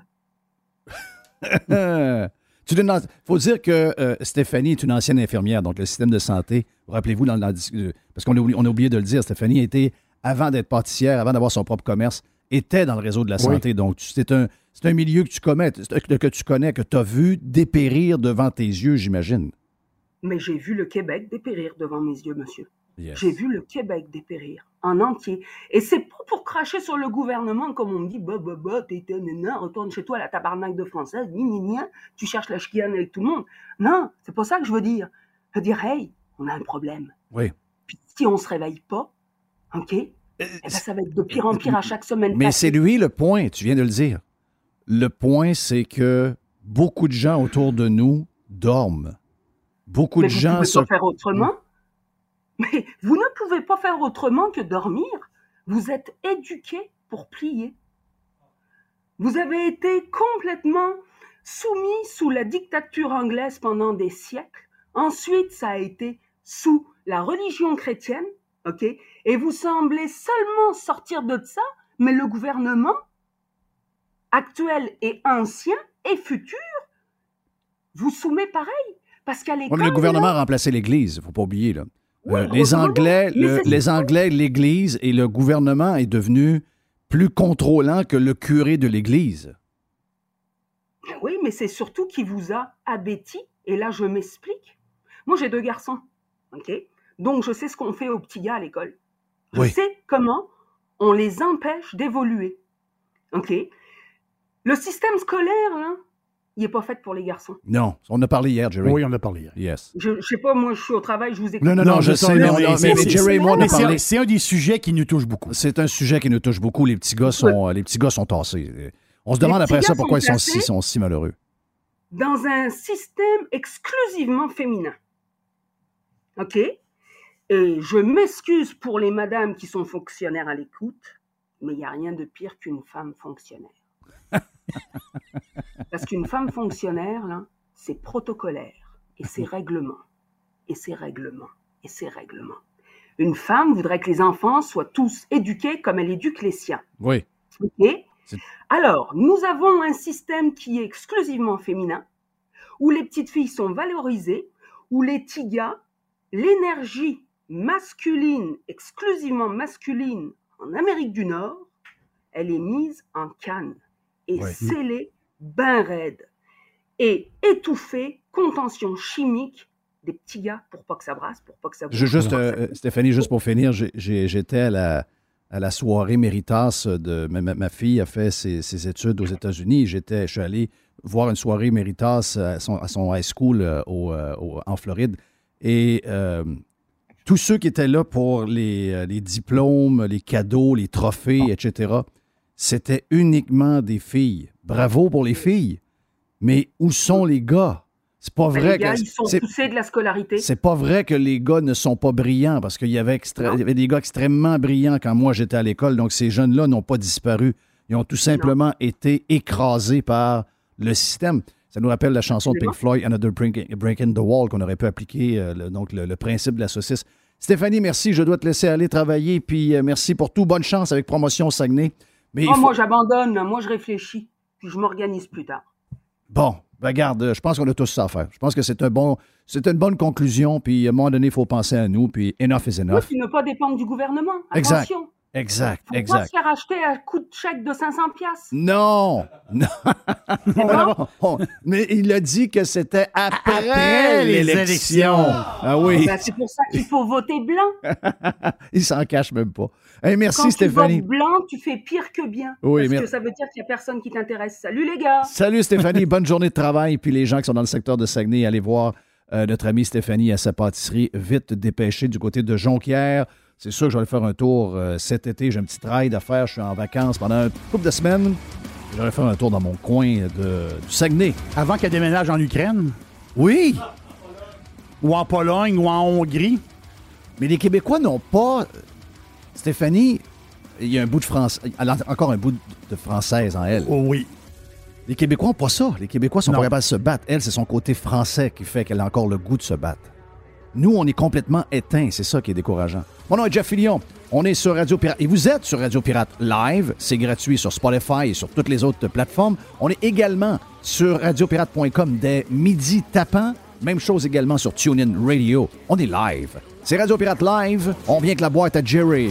merde? (laughs) Il faut dire que euh, Stéphanie est une ancienne infirmière, donc le système de santé, rappelez-vous, dans, euh, parce qu'on a, on a oublié de le dire, Stéphanie était, avant d'être pâtissière, avant d'avoir son propre commerce, était dans le réseau de la santé. Donc, c'est un, c'est un milieu que tu, connais, que tu connais, que tu as vu dépérir devant tes yeux, j'imagine. Mais j'ai vu le Québec dépérir devant mes yeux, monsieur. J'ai vu le Québec dépérir en entier. Et c'est pas pour cracher sur le gouvernement comme on me dit, bah, bah, bah, t'es un retourne chez toi, la tabarnak de française, ni, ni, ni, tu cherches la chienne avec tout le monde. Non, c'est pas ça que je veux dire. Je veux dire, hey, on a un problème. Oui. Puis si on se réveille pas, OK, eh ben, ça va être de pire en pire à chaque semaine. Mais c'est lui le point, tu viens de le dire. Le point, c'est que beaucoup de gens autour de nous dorment. Beaucoup de gens sont. faire autrement. Mais vous ne pouvez pas faire autrement que dormir. Vous êtes éduqué pour plier. Vous avez été complètement soumis sous la dictature anglaise pendant des siècles. Ensuite, ça a été sous la religion chrétienne, ok? Et vous semblez seulement sortir de ça, mais le gouvernement actuel et ancien et futur vous soumet pareil. Parce qu'à l'école. le gouvernement a remplacé l'Église, il ne faut pas oublier. Là. Euh, les, Anglais, les Anglais, l'Église et le gouvernement est devenu plus contrôlant que le curé de l'Église. Oui, mais c'est surtout qui vous a abéti. Et là, je m'explique. Moi, j'ai deux garçons. OK? Donc, je sais ce qu'on fait aux petits gars à l'école. Je sais comment on les empêche d'évoluer. OK? Le système scolaire, là, il n'est pas fait pour les garçons. Non, on a parlé hier, Jerry. Oui, on a parlé hier. Yes. Je ne sais pas, moi, je suis au travail, je vous écoute. Non, non, non, je, sais, mais, Jerry et moi, on a parlé. C'est un des sujets qui nous touche beaucoup. C'est un sujet qui nous touche beaucoup. Les petits gars sont, les petits gars sont tassés. On se demande après ça pourquoi ils sont si, sont si malheureux. Dans un système exclusivement féminin. OK? Et je m'excuse pour les madames qui sont fonctionnaires à l'écoute, mais il n'y a rien de pire qu'une femme fonctionnaire. (laughs) Parce qu'une femme fonctionnaire, c'est protocolaire et c'est règlement. Et c'est règlement. Et c'est règlement. Une femme voudrait que les enfants soient tous éduqués comme elle éduque les siens. Oui. Alors, nous avons un système qui est exclusivement féminin, où les petites filles sont valorisées, où les tigas, l'énergie masculine, exclusivement masculine en Amérique du Nord, elle est mise en canne et scellé, ben raide, et étouffé, contention chimique des petits gars pour pas que ça brasse, pour pas que ça Je, juste, euh, Stéphanie, juste pour finir, j'étais à la, à la soirée Méritas de ma, fille a fait ses, études aux États-Unis. J'étais, je suis allé voir une soirée Méritas à son, high school euh, euh, en Floride. Et tous ceux qui étaient là pour les, les, diplômes, les cadeaux, les trophées, etc., c'était uniquement des filles. Bravo pour les filles. Mais où sont les gars? C'est pas vrai que. Ils sont poussés de la scolarité. C'est pas vrai que les gars ne sont pas brillants parce qu'il y, avait avait des gars extrêmement brillants quand moi j'étais à l'école. Donc ces jeunes-là n'ont pas disparu. Ils ont tout simplement été écrasés par le système. Ça nous rappelle la chanson de Pink Floyd, Another Break in the Wall, qu'on aurait pu appliquer, euh, donc le, principe de la saucisse. Stéphanie, merci. Je dois te laisser aller travailler. Puis euh, merci pour tout. Bonne chance avec Promotion Saguenay. Oh, moi, j'abandonne. Moi, je réfléchis. Puis je m'organise plus tard. Bon, regarde, je pense qu'on a tous ça à faire. Je pense que c'est un bon, c'est une bonne conclusion. Puis à un moment donné, il faut penser à nous. Puis enough is enough. Oui, ne pas dépendre du gouvernement. Attention. Exact, Faut exact. Pas se faire acheter à coup de chèque de 500 pièces. Non, non. Mais il a dit que c'était après, les élections. Ah oui. Ben, c'est pour ça qu'il faut voter blanc. (laughs) il s'en cache même pas. merci Quand Stéphanie. Tu votes blanc, tu fais pire que bien. Oui, parce que ça veut dire qu'il n'y a personne qui t'intéresse. Salut les gars. Salut Stéphanie, (laughs) bonne journée de travail. Puis les gens qui sont dans le secteur de Saguenay, allez voir euh, notre amie Stéphanie à sa pâtisserie, vite dépêchée du côté de Jonquière. C'est sûr que je vais aller faire un tour euh, cet été. J'ai un petit ride à faire. Je suis en vacances pendant un couple de semaines. J'aurais fait un tour dans mon coin de, du Saguenay. Avant qu'elle déménage en Ukraine? Oui! Ou en Pologne ou en Hongrie? Mais les Québécois n'ont pas. Stéphanie, il y a un bout de France. Elle a encore un bout de française en elle. Oh oui. Les Québécois n'ont pas ça. Les Québécois sont Non. pas capables de se battre. Elle, c'est son côté français qui fait qu'elle a encore le goût de se battre. Nous, on est complètement éteints. C'est ça qui est décourageant. Mon nom est Jeff Fillion. On est sur Radio Pirate. Et vous êtes sur Radio Pirate Live. C'est gratuit sur Spotify et sur toutes les autres plateformes. On est également sur radiopirate.com dès midi tapant. Même chose également sur TuneIn Radio. On est live. C'est Radio Pirate Live. On vient que la boîte à Jerry.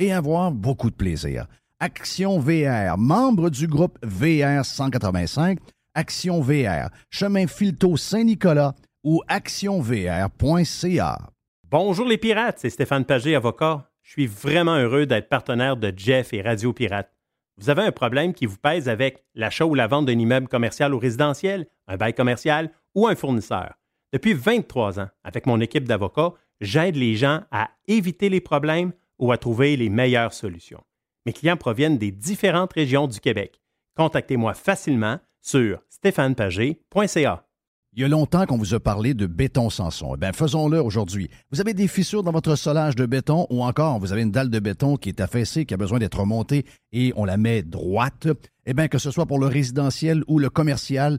et avoir beaucoup de plaisir. Action VR, membre du groupe VR 185, Action VR, chemin Filto Saint-Nicolas ou actionvr.ca. Bonjour les pirates, c'est Stéphane Pagé, avocat. Je suis vraiment heureux d'être partenaire de Jeff et Radio Pirate. Vous avez un problème qui vous pèse avec l'achat ou la vente d'un immeuble commercial ou résidentiel, un bail commercial ou un fournisseur. Depuis 23 ans, avec mon équipe d'avocats, j'aide les gens à éviter les problèmes ou à trouver les meilleures solutions. Mes clients proviennent des différentes régions du Québec. Contactez-moi facilement sur stéphanepagé.ca. Il y a longtemps qu'on vous a parlé de béton Sanson. Eh bien, faisons-le aujourd'hui. Vous avez des fissures dans votre solage de béton ou encore vous avez une dalle de béton qui est affaissée, qui a besoin d'être remontée et on la met droite. Eh bien, que ce soit pour le résidentiel ou le commercial,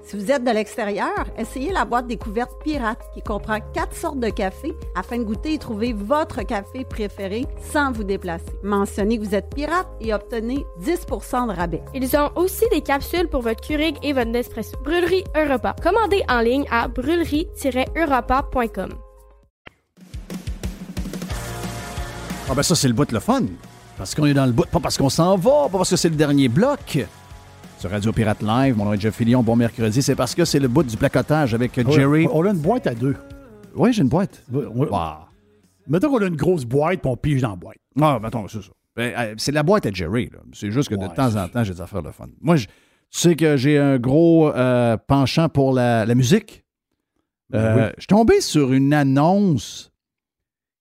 Si vous êtes de l'extérieur, essayez la boîte découverte pirate qui comprend quatre sortes de café afin de goûter et trouver votre café préféré sans vous déplacer. Mentionnez que vous êtes pirate et obtenez 10% de rabais. Ils ont aussi des capsules pour votre Keurig et votre Nespresso. Brûlerie Europa. Commandez en ligne à brûlerie-europa.com. Ah ben ça, c'est le bout de le fun. Parce qu'on est dans le bout, pas parce qu'on s'en va, pas parce que c'est le dernier bloc. Sur Radio Pirate Live, mon nom est Jeff Fillion, bon mercredi, c'est parce que c'est le bout du placotage avec Jerry. On a une boîte à deux. Oui, j'ai une boîte. Ouais. Ah, Mettons qu'on a une grosse boîte puis on pige dans la boîte. Ah, mettons, c'est ça. Ben, euh, c'est la boîte à Jerry. C'est juste que de temps en temps, j'ai des affaires de fun. Moi, je tu sais que j'ai un gros euh, penchant pour la, la musique. Euh, Ben oui. Je suis tombé sur une annonce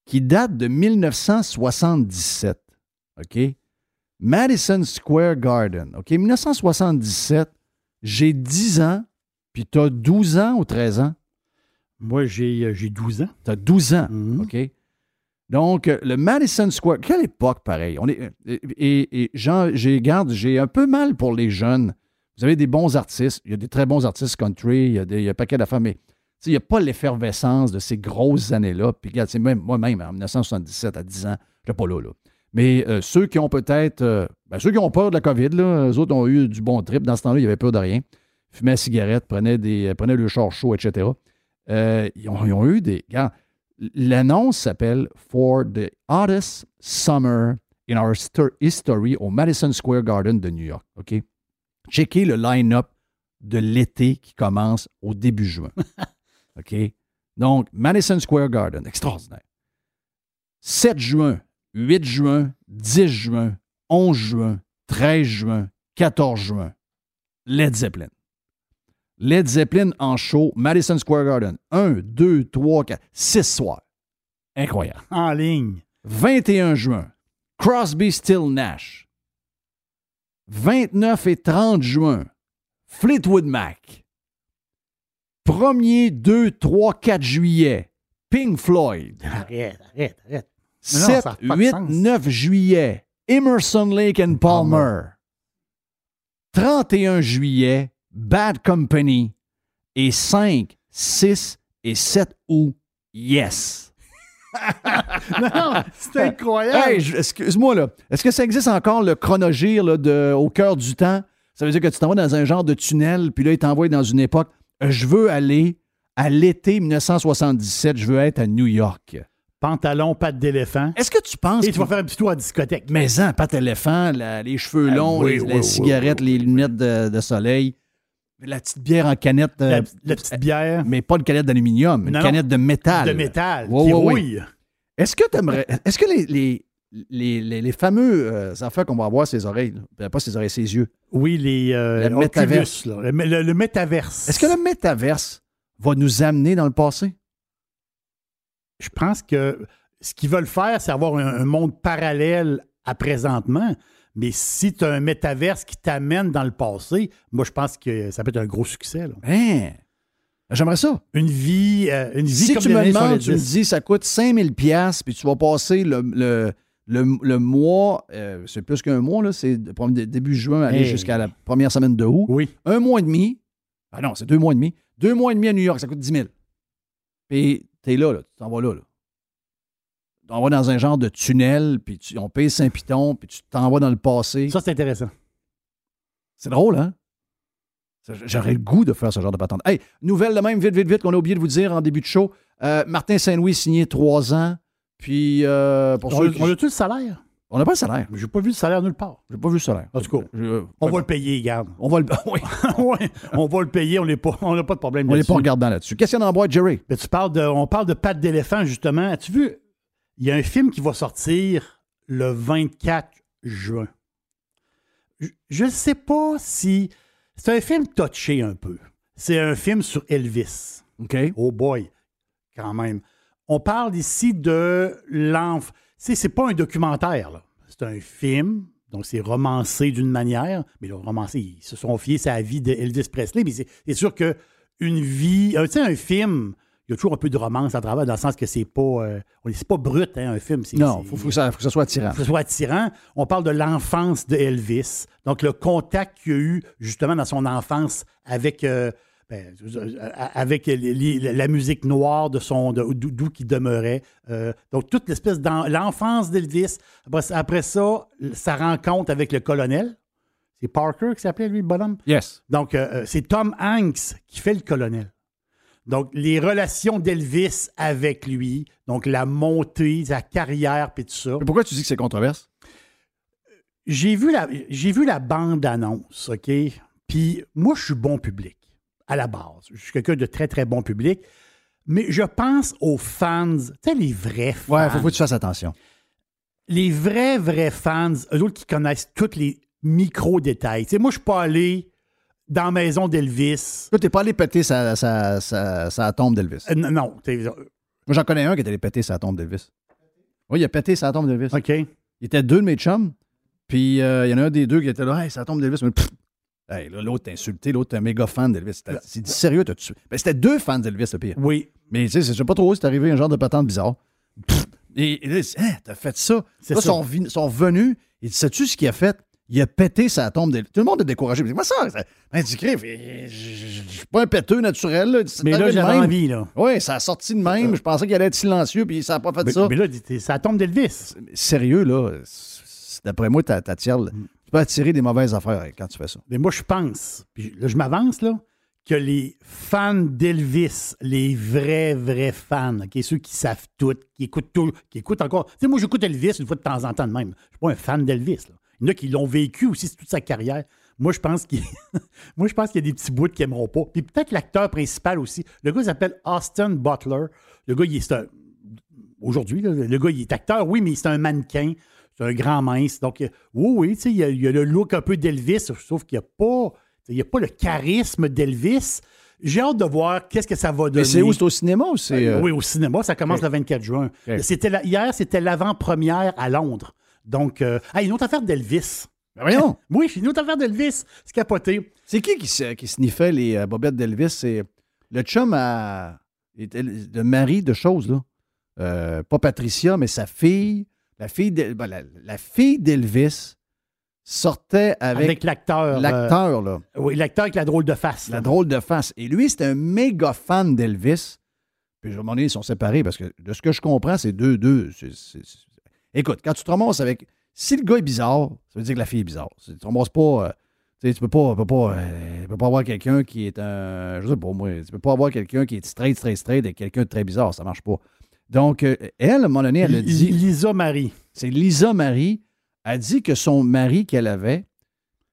qui date de 1977. OK? Madison Square Garden. OK? 1977, j'ai 10 ans, puis tu as 12 ans ou 13 ans? Moi, j'ai euh, j'ai 12 ans. Tu as 12 ans. Mhm. OK? Donc, euh, le Madison Square, quelle époque pareil. On est, euh, et, et j'ai, garde, j'ai un peu mal pour les jeunes. Vous avez des bons artistes, il y a des très bons artistes country, il y a, des, il y a un paquet d'affaires, mais tu sais, il n'y a pas l'effervescence de ces grosses années-là. Puis, regarde, c'est même, moi-même, en 1977, à 10 ans, je pas là. là. Mais euh, ceux qui ont peut-être. euh, ben, ceux qui ont peur de la COVID, là, eux autres ont eu du bon trip. Dans ce temps-là, il n'y avait peur de rien. Fumaient la cigarette, prenaient, des, prenaient le char chaud, etc. Euh, ils, ont, ils ont eu des. L'annonce s'appelle For the Hottest Summer in Our Histo- History au Madison Square Garden de New York. OK? Checkez le line-up de l'été qui commence au début juin. (laughs) OK? Donc, Madison Square Garden, extraordinaire. 7 juin, 8 juin, 10 juin, 11 juin, 13 juin, 14 juin. Led Zeppelin. Led Zeppelin en show, Madison Square Garden. 1, 2, 3, 4, 6 soirs. Incroyable. En ligne. 21 juin, Crosby, Still, Nash. 29 et 30 juin, Fleetwood Mac. 1er, 2, 3, 4 juillet, Pink Floyd. Arrête, arrête, arrête. Mais non, 7, ça a pas de 8, sens. 9 juillet, Emerson Lake and Palmer. 31 juillet, Bad Company. Et 5, 6 et 7 août, Yes. (laughs) non, c'est incroyable. Hey, excuse-moi, là. Est-ce que ça existe encore le chronogire là, de, au cœur du temps? Ça veut dire que tu t'en vas dans un genre de tunnel, puis là, il t'envoie dans une époque. Je veux aller à l'été 1977, je veux être à New York. Pantalon, patte d'éléphant. Est-ce que tu penses Et tu vas faire un petit tour à discothèque. Mais en, pâte éléphant, la- les cheveux Ah, longs, oui, les, oui, la oui, cigarette, les lunettes de, de soleil, la petite bière en canette. euh, La, petite bière mais pas une canette d'aluminium, une Non, canette de métal. de métal Ouais, qui rouille. Est-ce que t'aimerais- Est-ce que les, les, les, les- les fameux euh, affaires qu'on va avoir ses oreilles, là, pas ses oreilles, ses yeux? Oui, les euh, Le métaverse. le- le métaverse. Est-ce que le métaverse va nous amener dans le passé? Je pense que ce qu'ils veulent faire, c'est avoir un, un monde parallèle à présentement. Mais si tu as un métaverse qui t'amène dans le passé, moi, je pense que ça peut être un gros succès. là. Hein? J'aimerais ça. Une vie, euh, une vie Si comme tu me demandes, tu me 70. dis ça coûte 5000 pièces puis tu vas passer le, le, le, le mois, euh, c'est plus qu'un mois, là, c'est début juin aller Hey. jusqu'à la première semaine de août. Oui. Un mois et demi. Ah non, c'est deux mois et demi. Deux mois et demi à New York, ça coûte 10 000. Puis t'es là, là, tu t'en vas là. là. Tu t'en vas dans un genre de tunnel, puis tu- on paye Saint-Piton, puis tu t'en vas dans le passé. Ça, c'est intéressant. C'est drôle, hein? J'aurais le goût de faire ce genre de patente. Hey, nouvelle de même, vite, vite, vite, qu'on a oublié de vous dire en début de show. Euh, Martin Saint-Louis signé trois ans. Puis, euh, pour On, ceux qui- on a-tu le salaire? On n'a pas le salaire. J'ai pas vu le salaire nulle part. J'ai pas vu le salaire. En tout cas, Je- on va le payer, garde. on va le. oui, (laughs) on va le payer, on n'a pas, on pas de problème on n'est pas regardant là-dessus. Qu'est-ce qu'il y a dans la boîte, Jerry? Mais tu parles de, on parle de pattes d'éléphant, justement. As-tu vu? Il y a un film qui va sortir le 24 juin. Je ne sais pas si. C'est un film touché un peu. C'est un film sur Elvis. OK. Oh boy, quand même. On parle ici de l'enfant. C'est c'est pas un documentaire, là. C'est un film. Donc, c'est romancé d'une manière. Mais le romancé, ils se sont fiés à la vie d'Elvis Presley. Mais c'est sûr que une vie. euh, Tu sais, un film, il y a toujours un peu de romance à travers, dans le sens que c'est pas. euh, c'est pas brut, hein, un film. Non, il faut, faut que ça, faut que ça soit attirant. que ce soit attirant. On parle de l'enfance de Elvis. Donc, le contact qu'il a eu justement dans son enfance avec, euh, ben, avec les- les- la musique noire de son d'où qu'il demeurait. Euh, donc, toute l'espèce l'enfance d'Elvis. Après, après ça, sa rencontre avec le colonel. C'est Parker qui s'appelait, lui, le bonhomme? Yes. Donc, euh, euh, c'est Tom Hanks qui fait le colonel. Donc, les relations d'Elvis avec lui, donc la montée, sa carrière, puis tout ça. Mais pourquoi tu dis que c'est controverse? J'ai vu la, j'ai vu la bande-annonce, OK? Puis moi, je suis bon public, à la base. Je suis quelqu'un de très, très bon public. Mais je pense aux fans, tu sais, les vrais fans. Ouais, il faut, faut que tu fasses attention. Les vrais, vrais fans, eux autres qui connaissent tous les micro-détails. Tu sais, moi, je suis pas allé dans la maison d'Elvis. Toi, t'es pas allé péter sa, sa, sa, sa tombe d'Elvis. Euh, non, t'es- Moi, j'en connais un qui est allé péter sa tombe d'Elvis. Oui, il a pété sa tombe d'Elvis. OK. Il était deux de mes chums, puis euh, il y en a un des deux qui était là, hey, ça tombe d'Elvis. Mais pff, hey, là, l'autre t'a insulté, l'autre est un méga fan d'Elvis. T'as- C'est dit sérieux, t'as tué. Ben, c'était deux fans d'Elvis, le pire. Oui. Mais tu sais, je sais pas trop, c'est arrivé un genre de patente bizarre. Pff, et, et là, dit, Hein, t'as fait ça? Là, ça. sont, sont venus. Il dit, sais-tu ce qu'il a fait? Il a pété sa tombe d'Elvis. Tout le monde est découragé. Mais moi, ça, ça ben, tu crées, je suis pas un péteux naturel. Là. Mais là, j'avais envie, là. Oui, ça a sorti de même. Je pensais qu'il allait être silencieux, puis ça n'a pas fait Mais, ça. mais là, ça tombe d'Elvis. Sérieux, là, d'après moi, t'a- t'attires. Tu peux attirer des mauvaises affaires quand tu fais ça. Mais moi, je pense, là, je m'avance, là, que les fans d'Elvis, les vrais, vrais fans, ok, ceux qui savent tout, qui écoutent tout, qui écoutent encore. Tu sais, moi, j'écoute Elvis une fois de temps en temps de même. Je suis pas un fan d'Elvis. Il y en a qui l'ont vécu aussi toute sa carrière. Moi, je pense qu'il (laughs) moi, je pense qu'il y a des petits bouts qui n'aimeront pas. Puis peut-être l'acteur principal aussi. Le gars s'appelle Austin Butler. Le gars, il est un- aujourd'hui, le gars, il est acteur, oui, mais c'est un mannequin. C'est un grand mince. Donc, oui, oui, tu sais, il y, a, il y a le look un peu d'Elvis, sauf qu'il n'y a pas. Il n'y a pas le charisme d'Elvis. J'ai hâte de voir qu'est-ce que ça va donner. Mais c'est où? C'est au cinéma ou c'est. euh, Oui, au cinéma. Ça commence le 24 juin. Ok. C'était la- hier, c'était l'avant-première à Londres. Donc, euh, ah, une autre affaire d'Elvis. Ben voyons! (laughs) Oui, une autre affaire d'Elvis. C'est capoté. C'est qui qui, qui sniffait les euh, bobettes d'Elvis? C'est le chum a. était le mari de choses, là. Euh, pas Patricia, mais sa fille. La fille d'El- ben, la, la fille d'Elvis sortait avec, Avec l'acteur. euh, l'acteur, là. oui, l'acteur avec la drôle de face. La là. drôle de face. Et lui, c'était un méga fan d'Elvis. Puis, à un moment donné, ils sont séparés parce que de ce que je comprends, c'est deux, deux. Écoute, quand tu te ramasses avec. Si le gars est bizarre, ça veut dire que la fille est bizarre. Tu te ramasses pas. euh, tu sais, tu peux pas, peux pas, euh, peux pas avoir quelqu'un qui est un. Je sais pas, moi. Tu peux pas avoir quelqu'un qui est straight, straight, straight et quelqu'un de très bizarre. Ça marche pas. Donc, euh, elle, à un moment donné, elle a dit. Lisa Marie. C'est Lisa Marie a dit que son mari qu'elle avait,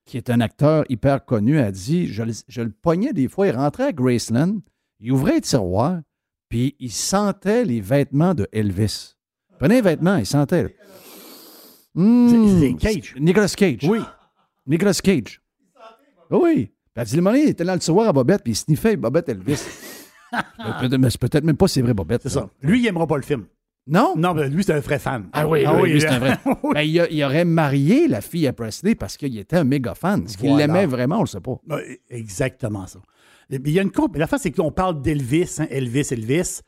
qui est un acteur hyper connu, a dit je, le- je le pognais des fois, il rentrait à Graceland, il ouvrait un tiroir, puis il sentait les vêtements de Elvis. Il prenait les vêtements, il sentait. là. C'est- c'est Cage. Nicolas Cage. Oui. Nicolas Cage. Oui. Puis Elle dit, le il était dans le tiroir à Bobette, puis il sniffait Bobette Elvis. Mais peut-être- mais c'est peut-être même pas c'est vrai Bobette. C'est ça. Lui, il aimera pas le film. Non? Non, mais lui, c'est un vrai fan. Ah oui, oui, lui, c'est un vrai. (laughs) Oui. Ben, il, a- il aurait marié la fille à Presley parce qu'il était un méga fan. Est-ce qu'il Voilà. l'aimait vraiment? On le sait pas. Ouais, Exactement ça. Il y a une comp- La face, c'est qu'on parle d'Elvis, hein, Elvis, Elvis.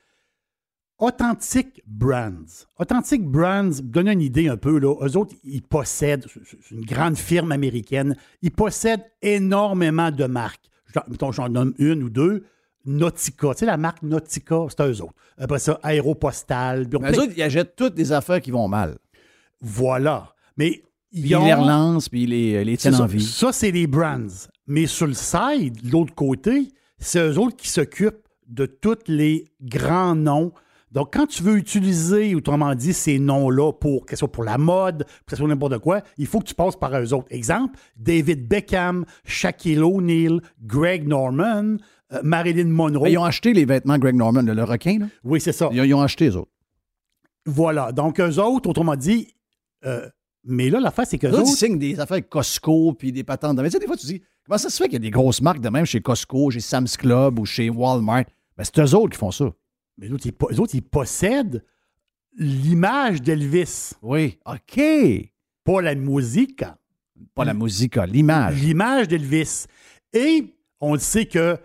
Authentic Brands. Authentic Brands, donne une idée un peu, là. Eux autres, ils possèdent, c'est- une grande firme américaine, ils possèdent énormément de marques. Mettons, j'en nomme une ou deux. Nautica, tu sais, la marque Nautica, c'est eux autres. Après ça, Aéropostal. puis on Mais eux autres, ils achètent toutes des affaires qui vont mal. Voilà. Mais ils Puis ils ont- les relancent, puis ils les, tiennent ça. en vie. Ça, c'est les brands. Mais sur le side, de l'autre côté, c'est eux autres qui s'occupent de tous les grands noms. Donc, quand tu veux utiliser, autrement dit, ces noms-là pour, que ce soit pour la mode, que ce soit n'importe quoi, il faut que tu passes par eux autres. Exemple, David Beckham, Shaquille O'Neal, Greg Norman, euh, Marilyn Monroe. Ils ont acheté les vêtements Greg Norman, le, le requin. Là. Oui, c'est ça. Ils, ont- ils ont acheté les autres. Voilà. Donc, eux autres, autrement dit, euh, mais là, l'affaire, c'est Les autres, ils signent des affaires avec Costco, puis des patentes. de- Mais tu sais, des fois, tu dis, comment ça se fait qu'il y a des grosses marques de même chez Costco, chez Sam's Club ou chez Walmart? Ben, c'est eux autres qui font ça. Mais eux autres, ils, eux autres, ils possèdent l'image d'Elvis. Oui. OK. Pas la musique. Pas la musique, ah, l'image. L'image d'Elvis. Et on le sait que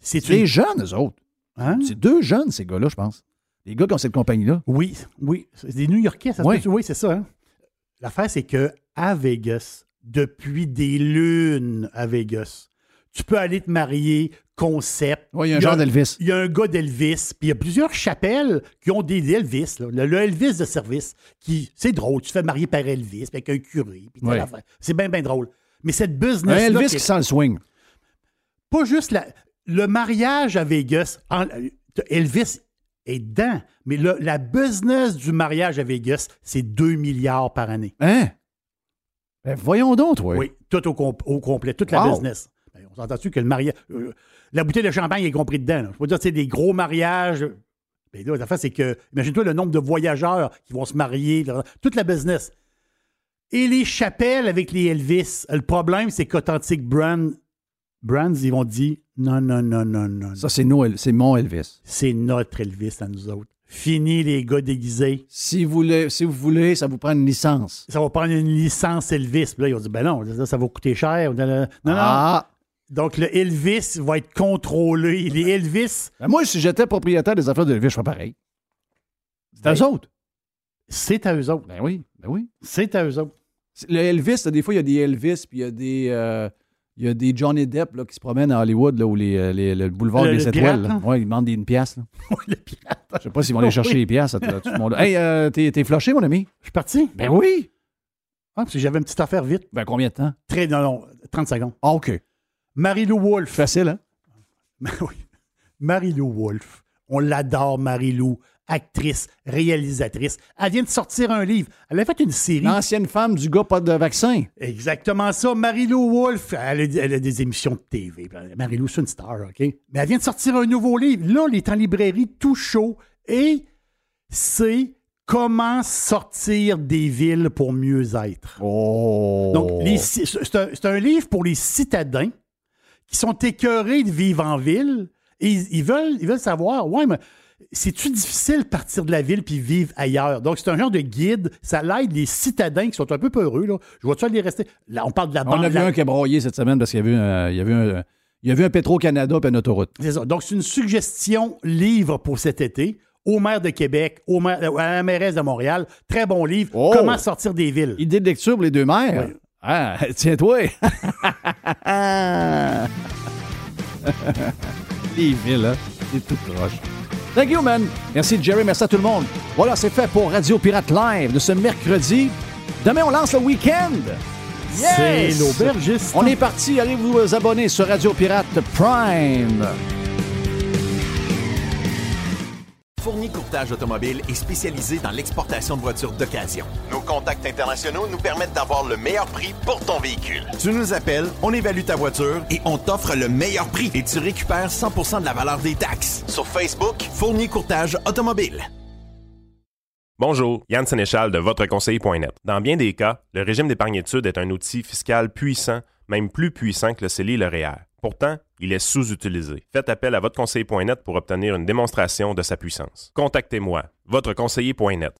c'est des une... jeunes, eux autres. Hein? C'est deux jeunes, ces gars-là, je pense. Les gars qui ont cette compagnie-là. Oui, oui. C'est des New-Yorkais, ça se Oui. Oui, c'est ça. hein? L'affaire, c'est que à Vegas, depuis des lunes à Vegas, tu peux aller te marier, concept. Oui, il y a un genre d'Elvis. Il y a un gars d'Elvis, puis il y a plusieurs chapelles qui ont des Elvis, là. Le, le Elvis de service, qui, c'est drôle, tu te fais marier par Elvis, puis avec un curé, puis Oui. C'est bien, bien drôle. Mais cette Un business Elvis qui sent le swing. pas juste la- le mariage à Vegas. en- Elvis est dedans, mais le- la business du mariage à Vegas, c'est 2 milliards par année. Hein? Ben, voyons donc, toi. Oui, tout au, com- au complet, toute la business. Ben, on s'entend-tu que le mariage. euh, la bouteille de champagne est compris dedans. là. Je veux dire, c'est des gros mariages. Mais là, l'affaire, c'est que. Imagine-toi le nombre de voyageurs qui vont se marier, là, toute la business. Et les chapelles avec les Elvis. Le problème, c'est qu'Authentic Brand, Brands, ils vont dire non, non, non, non, non. Ça, c'est nos- c'est mon Elvis. C'est notre Elvis à nous autres. Fini les gars déguisés. Si vous, voulez, si vous voulez, ça vous prend une licence. Ça va prendre une licence Elvis. Puis là, ils ont dit, ben non, ça, ça va coûter cher. Non, non. non. Ah! Donc, le Elvis va être contrôlé. Les Elvis, Ben, moi, si j'étais propriétaire des affaires d'Elvis, je ferais pareil. C'est à eux autres. c'est à eux autres. Ben oui, ben oui. C'est à eux autres. Le Elvis, là, des fois, il y a des Elvis, puis il y a des, euh, il y a des Johnny Depp là, qui se promènent à Hollywood, là, où les, euh, les- le boulevard Le- des le étoiles. pirate, là. Ouais, ils demandent des, une pièce. là. (laughs) le pirate. Je sais pas s'ils vont aller (laughs) chercher Oui. les pièces. tout le monde. Hey, euh, t'es, t'es flushé, mon ami? Je suis parti. Ben oui. Ah, parce que j'avais une petite affaire vite. Ben combien de temps? Très, non, non, 30 secondes. Ah, OK. Marie-Lou Wolfe. Facile, hein? (laughs) oui. Marie-Lou Wolfe. On l'adore, Marie-Lou. Actrice, réalisatrice. Elle vient de sortir un livre. Elle a fait une série. L'ancienne femme du gars pas de vaccin. Exactement ça. Marie-Lou Wolfe, elle a, elle a des émissions de TV. Marie-Lou, c'est une star, OK? Mais elle vient de sortir un nouveau livre. Là, il est en librairie tout chaud. Et c'est Comment sortir des villes pour mieux être. Oh! Donc, c'est un, livre pour les citadins qui sont écœurés de vivre en ville et ils, ils veulent, ils veulent savoir, ouais, mais c'est-tu difficile de partir de la ville puis vivre ailleurs? Donc, c'est un genre de guide. Ça l'aide les citadins qui sont un peu peureux. Là. Je vois-tu aller rester? Là, on parle de la On bande. a vu la- un qui a broyé cette semaine parce qu'il y avait, un- il y avait un, Il y a vu un Petro-Canada et une autoroute. C'est ça. Donc, c'est une suggestion livre pour cet été au maire de Québec, au maire, à la mairesse de Montréal. Très bon livre. Oh! Comment sortir des villes? Idée de lecture pour les deux maires? Oui. Ah, (laughs) tiens-toi. (laughs) (laughs) les villes, hein? C'est tout proche. Thank you, man. Merci, Jerry. Merci à tout le monde. Voilà, c'est fait pour Radio Pirate Live de ce mercredi. Demain, on lance le week-end. Yes! C'est l'aubergiste. On est parti. Allez vous abonner sur Radio Pirate Prime. Fourni Courtage Automobile est spécialisé dans l'exportation de voitures d'occasion. Nos contacts internationaux nous permettent d'avoir le meilleur prix pour ton véhicule. Tu nous appelles, on évalue ta voiture et on t'offre le meilleur prix et tu récupères 100% de la valeur des taxes. Sur Facebook, Fourni Courtage Automobile. Bonjour, Yann Sénéchal de votreconseiller.net. Dans bien des cas, le régime d'épargne études est un outil fiscal puissant, même plus puissant que le CELI et le REER. Pourtant, il est sous-utilisé. Faites appel à votreconseiller.net pour obtenir une démonstration de sa puissance. Contactez-moi, votreconseiller.net.